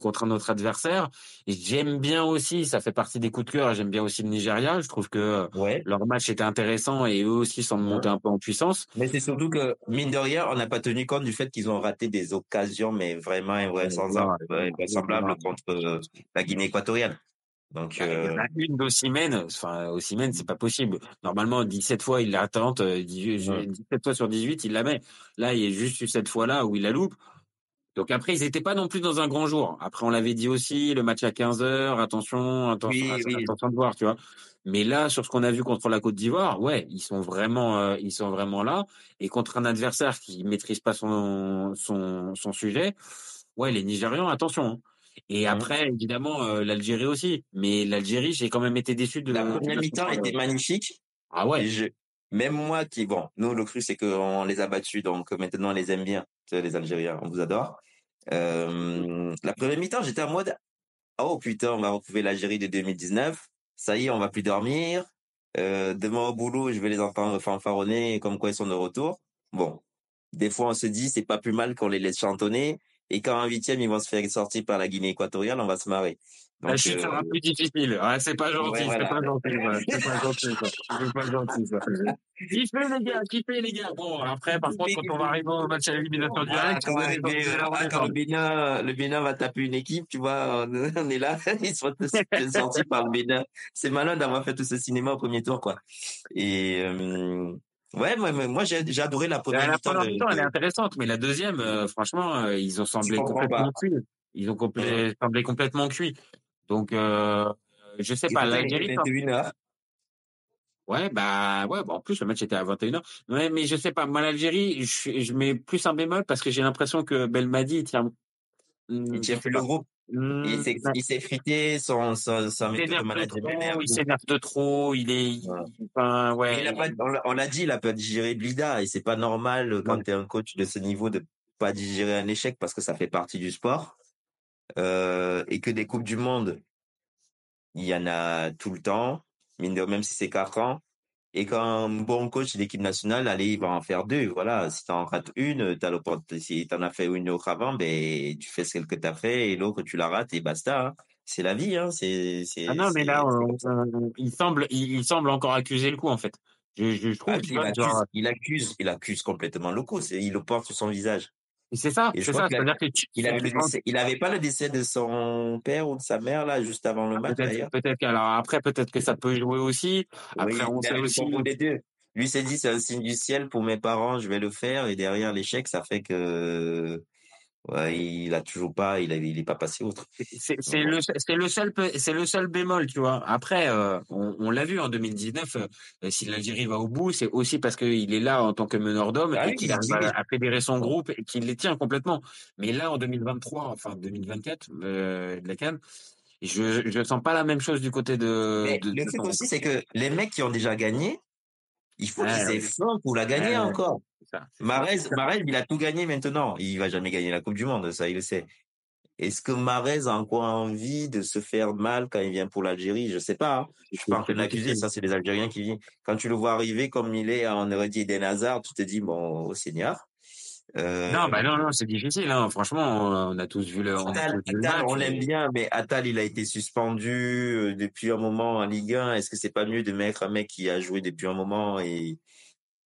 contre notre adversaire. Et j'aime bien aussi, ça fait partie des coups de cœur. J'aime bien aussi le Nigeria. Je trouve que Ouais. leur match était intéressant et eux aussi sont montés un peu en puissance. Mais c'est surtout que, mine de rien, on n'a pas tenu compte du fait qu'ils ont raté des occasions, mais vraiment invraisemblables, Ouais, contre euh, la Guinée équatoriale. Donc, Bah, Il y euh, en a une d'Ossimène, enfin Ossimène, c'est pas possible. Normalement, 17 fois il la tente, euh, 18 Ouais. 17 fois sur 18 il la met. Là, il y a juste eu cette fois-là où il la loupe. Donc après, ils étaient pas non plus dans un grand jour. Après, on l'avait dit aussi, le match à 15 heures, attention, attention, Oui, oui. attention de voir, tu vois. Mais là, sur ce qu'on a vu contre la Côte d'Ivoire, ouais, ils sont vraiment, euh, ils sont vraiment là. Et contre un adversaire qui maîtrise pas son son son sujet, ouais, les Nigérians, attention. hein. Et Mhm. après, évidemment, euh, l'Algérie aussi. Mais l'Algérie, j'ai quand même été déçu de. la première la mi-temps était magnifique. Ah ouais. Je, même moi qui, bon, nous, le cru, c'est qu'on les a battus, donc maintenant on les aime bien. Tu sais, les Algériens, on vous adore. Euh, la première mi-temps, j'étais en mode, oh putain, on va retrouver l'Algérie de 2019. Ça y est, on va plus dormir. Euh, demain au boulot, je vais les entendre fanfaronner comme quoi ils sont de retour. Bon. Des fois, on se dit, c'est pas plus mal qu'on les laisse chantonner. Et quand en huitième, ils vont se faire sortir par la Guinée équatoriale, on va se marrer. La Donc, chute euh, sera plus difficile. Ouais, c'est pas gentil, Ouais, c'est voilà. pas gentil, ça. C'est pas gentil, ça. C'est pas gentil, ça. Kiffez, les gars, kiffez, les gars? Bon, après, par contre, quand on va arriver au match à l'élimination Ah, directe, quand, on avoir ah, quand le. Bénin, le Bénin va taper une équipe, tu vois, on, [LAUGHS] est là, [LAUGHS] ils sont sortis par le Bénin. C'est malin d'avoir fait tout ce cinéma au premier tour, quoi. Et euh, ouais, moi, moi j'ai adoré la La première la mi-temps. première de- mi-temps, elle est intéressante, mais la deuxième, euh, franchement, euh, ils ont semblé complètement cuits. Ils ont semblé complètement cuits. Donc, euh, je sais pas, l'Algérie, 21h. Ouais, bah, ouais, bah, en plus, le match était à 21h. Ouais, mais je sais pas, moi, l'Algérie, je, mets plus un bémol parce que j'ai l'impression que Belmadi, il tient, Il Hmm, tient plus le groupe. Il s'est, il s'est frité, son, son, son Il de s'énerve de trop, il s'énerve de trop, il est, enfin, ouais. Il a pas, on l'a- dit, il a pas digéré Blida et c'est pas normal quand tu es un coach de ce niveau de pas digérer un échec parce que ça fait partie du sport euh, et que des coupes du monde, il y en a tout le temps, mine de même si c'est quatre ans. Et quand un bon coach d'équipe nationale, allez, il va en faire deux. Voilà, si t'en rates une, t'as l'opportunité. Si t'en as fait une autre avant, ben tu fais celle que t'as fait et l'autre tu la rates et basta. hein. C'est la vie, hein. C'est, c'est. Ah non, mais là, on- on- il semble, il, semble encore accuser le coup, en fait. Je, je trouve, Ah, tu il, vois, accuse, genre, il accuse, il accuse complètement le coup. Il le porte sur son visage. Et c'est ça, c'est ça, qu'il a- c'est-à-dire que tu, Il avait, le tu- décès, il avait pas le décès de son père ou de sa mère là juste avant le match peut-être, d'ailleurs? peut-être que, alors après, peut-être que ça peut jouer aussi. Après, Oui, on sait aussi. deux. Lui s'est dit c'est un signe du ciel pour mes parents, je vais le faire et derrière l'échec ça fait que ouais, il a toujours pas, il a, il est pas passé outre. C'est [LAUGHS] le c'est le seul pe- c'est le seul bémol tu vois. Après euh, on, on l'a vu en 2019 euh, si l'Algérie va au bout c'est aussi parce qu'il est là en tant que meneur d'hommes Ah et oui, qu'il arrive à, à fédérer son groupe et qu'il les tient complètement. Mais là en 2023 enfin 2024 euh, de la CAN je je sens pas la même chose du côté de, Mais de- le truc aussi c'est que les mecs qui ont déjà gagné, il faut Ouais, qu'ils aient faim pour la gagner Ouais, ouais. encore. Marez, Marez, il a tout gagné maintenant. Il va jamais gagner la Coupe du Monde, ça il le sait. Est-ce que Marez a encore envie de se faire mal quand il vient pour l'Algérie? Je sais pas. hein. Je suis pas en train de l'accuser, ça c'est les Algériens qui viennent. Quand tu le vois arriver comme il est en Heredie Eden Hazard, tu te dis bon, au Seigneur. Euh, non bah non non c'est difficile hein. franchement on a tous vu le on Attal, le Attal, on l'aime bien, mais Attal, il a été suspendu euh, depuis un moment en Ligue 1. Est-ce que c'est pas mieux de mettre un mec qui a joué depuis un moment et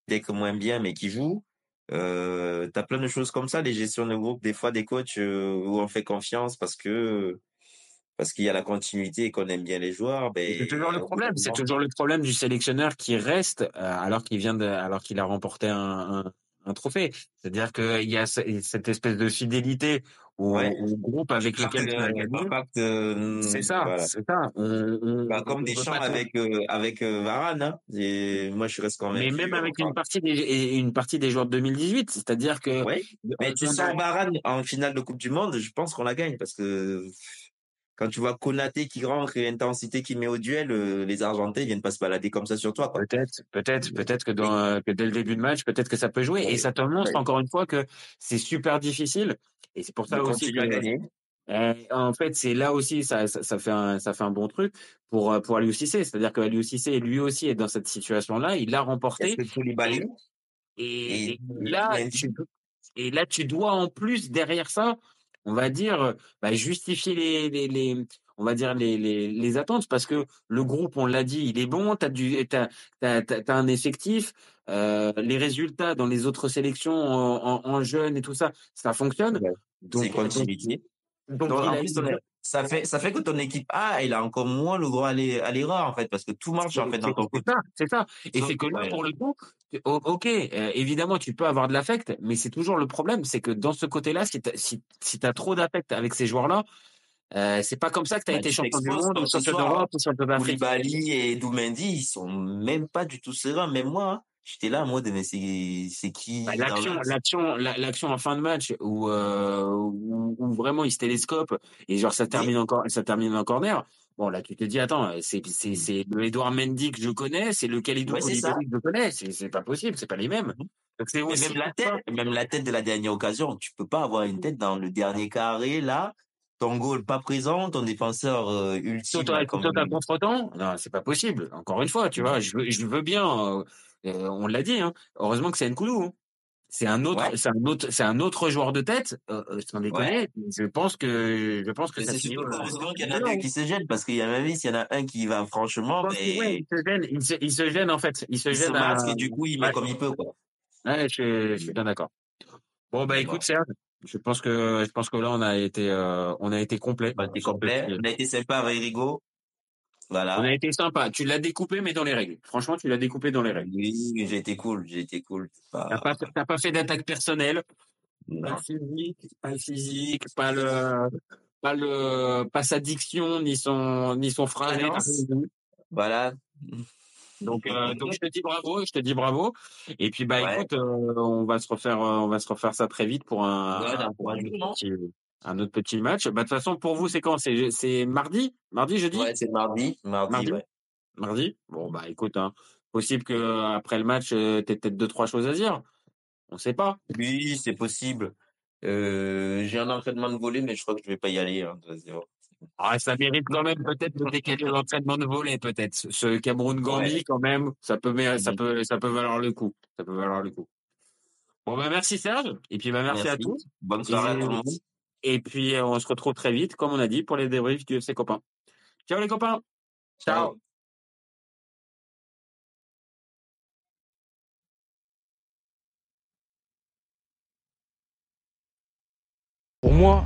dès que moins bien, mais qui joue? Euh, T'as plein de choses comme ça, les gestions de groupe, des fois des coachs euh, où on fait confiance parce que parce qu'il y a la continuité et qu'on aime bien les joueurs. Ben, C'est toujours le problème. C'est toujours le problème du sélectionneur qui reste euh, alors qu'il vient de, alors qu'il a remporté un, un, un trophée. C'est-à-dire qu'il y a ce- cette espèce de fidélité au, Ouais. au groupe avec lequel tu as gagné. Impact, euh, C'est ça, voilà. c'est ça. On, on, Bah, comme on des pas- avec euh, avec euh, Varane. Hein. Et moi, je reste quand même. Mais même avec une partie des une partie des joueurs de 2018, c'est-à-dire que Ouais. Mais tu sors Varane en finale de Coupe du Monde, je pense qu'on la gagne parce que quand tu vois Konaté qui rentre et l'intensité qu'il met au duel, euh, les Argentais ils viennent pas se balader comme ça sur toi. Peut-être, peut-être, peut-être que dans euh, que dès le début de match, peut-être que ça peut jouer. Et ça te montre encore une fois que c'est super difficile. Et c'est pour ça De aussi à que gagner. Euh, en fait, c'est là aussi ça, ça, ça fait un ça fait un bon truc pour euh, pour Aliou Cissé, c'est-à-dire que Aliou Cissé lui aussi est dans cette situation-là, il l'a remporté et, Et- et là tu, et là tu dois en plus derrière ça, on va dire bah, justifier les, les les on va dire les, les les attentes parce que le groupe on l'a dit, il est bon, t'as du t'as t'as t'as, t'as un effectif, euh, les résultats dans les autres sélections en, en, en jeunes et tout ça, ça fonctionne. Ouais. Donc, donc, Donc, il a- ton- ça fait ça fait que ton équipe A, elle a encore moins le droit à l'e- à l'erreur en fait parce que tout marche en fait dans ton ça, c'est ça. Et c'est que là, pour le coup, ok, euh, évidemment, tu peux avoir de l'affect, mais c'est toujours le problème, c'est que dans ce côté-là, si t'as si, si t'as trop d'affect avec ces joueurs-là, euh, c'est pas comme ça que Bah, été tu champion du monde, champion soir, d'Europe, champion d'Afrique. Koulibaly et Doumendy, ils sont même pas du tout sereins. Même moi, hein. J'étais là en mode mais c'est c'est qui Bah, L'action, l'action, la- l'action en fin de match où, euh, où, où vraiment il se télescope et genre ça termine encore, ça termine en corner. Bon là, tu te dis attends, c'est c'est c'est le Edouard Mendy que je connais, c'est le Kalidou Ouais, que je connais, c'est c'est pas possible, c'est pas les mêmes. Donc c'est aussi même la tête, même la tête de la dernière occasion, tu peux pas avoir une tête dans le dernier carré là. Ton goal pas présent, ton défenseur euh, ultime. Saute à contre-temps Non, c'est pas possible. Encore une fois, tu vois, je veux, je veux bien. euh, on l'a dit. Hein, heureusement que c'est Nkoulou. Hein. C'est un autre, Ouais. c'est un autre, c'est un autre joueur de tête. Euh, euh, sans déconner. Je pense que, je pense que Mais ça finit. heureusement qu'il y en a deux qui se gênent parce qu'il y a même s'il y en a un qui va franchement, que, ouais, il se gêne, il se, il se gêne en fait. Il se il se gêne à... et du coup il met comme il peut quoi. Ouais, je, je suis bien d'accord. Bon bah écoute Serge, je pense que je pense que là on a été euh, on a été complet. Bah, t'es complet. On a été sympa avec Rigo. Voilà. On a été sympa. Tu l'as découpé mais dans les règles. Franchement, tu l'as découpé dans les règles. Oui, j'ai été cool, j'ai été cool. Pas- T'as pas, t'as pas fait d'attaque personnelle? Non. Pas le physique, pas le physique, pas le, pas le, pas sa diction, ni son, ni son phrase. Voilà. Donc, euh, [LAUGHS] donc je te dis bravo, je te dis bravo. Et puis bah Ouais. écoute, euh, on va se refaire, euh, on va se refaire ça très vite pour un, Ouais, dans- pour un un un autre petit match. Bah, de toute façon, pour vous, c'est quand? C'est mardi? Mardi, jeudi? Ouais, c'est mardi. Mardi, Mardi? ouais. Mardi? Bon, bah écoute, hein, possible que euh, après le match, euh, t'aies peut-être deux, trois choses à dire. On sait pas. Oui, c'est possible. Euh, j'ai un entraînement de volley, mais je crois que je vais pas y aller. Hein. Ah, ça mérite quand même peut-être de décaler l'entraînement de volley, peut-être. Ce Cameroun-Gambie, Ouais. quand même, ça peut, ça peut, ça peut valoir le coup. Ça peut valoir le coup. Bon, bah merci Serge. Et puis, bah merci, à Merci. tous. Bonne soirée à tout le monde. Et puis, euh, on se retrouve très vite, comme on a dit, pour les débriefs du FC Copain. Ciao les copains. Ciao. Pour moi,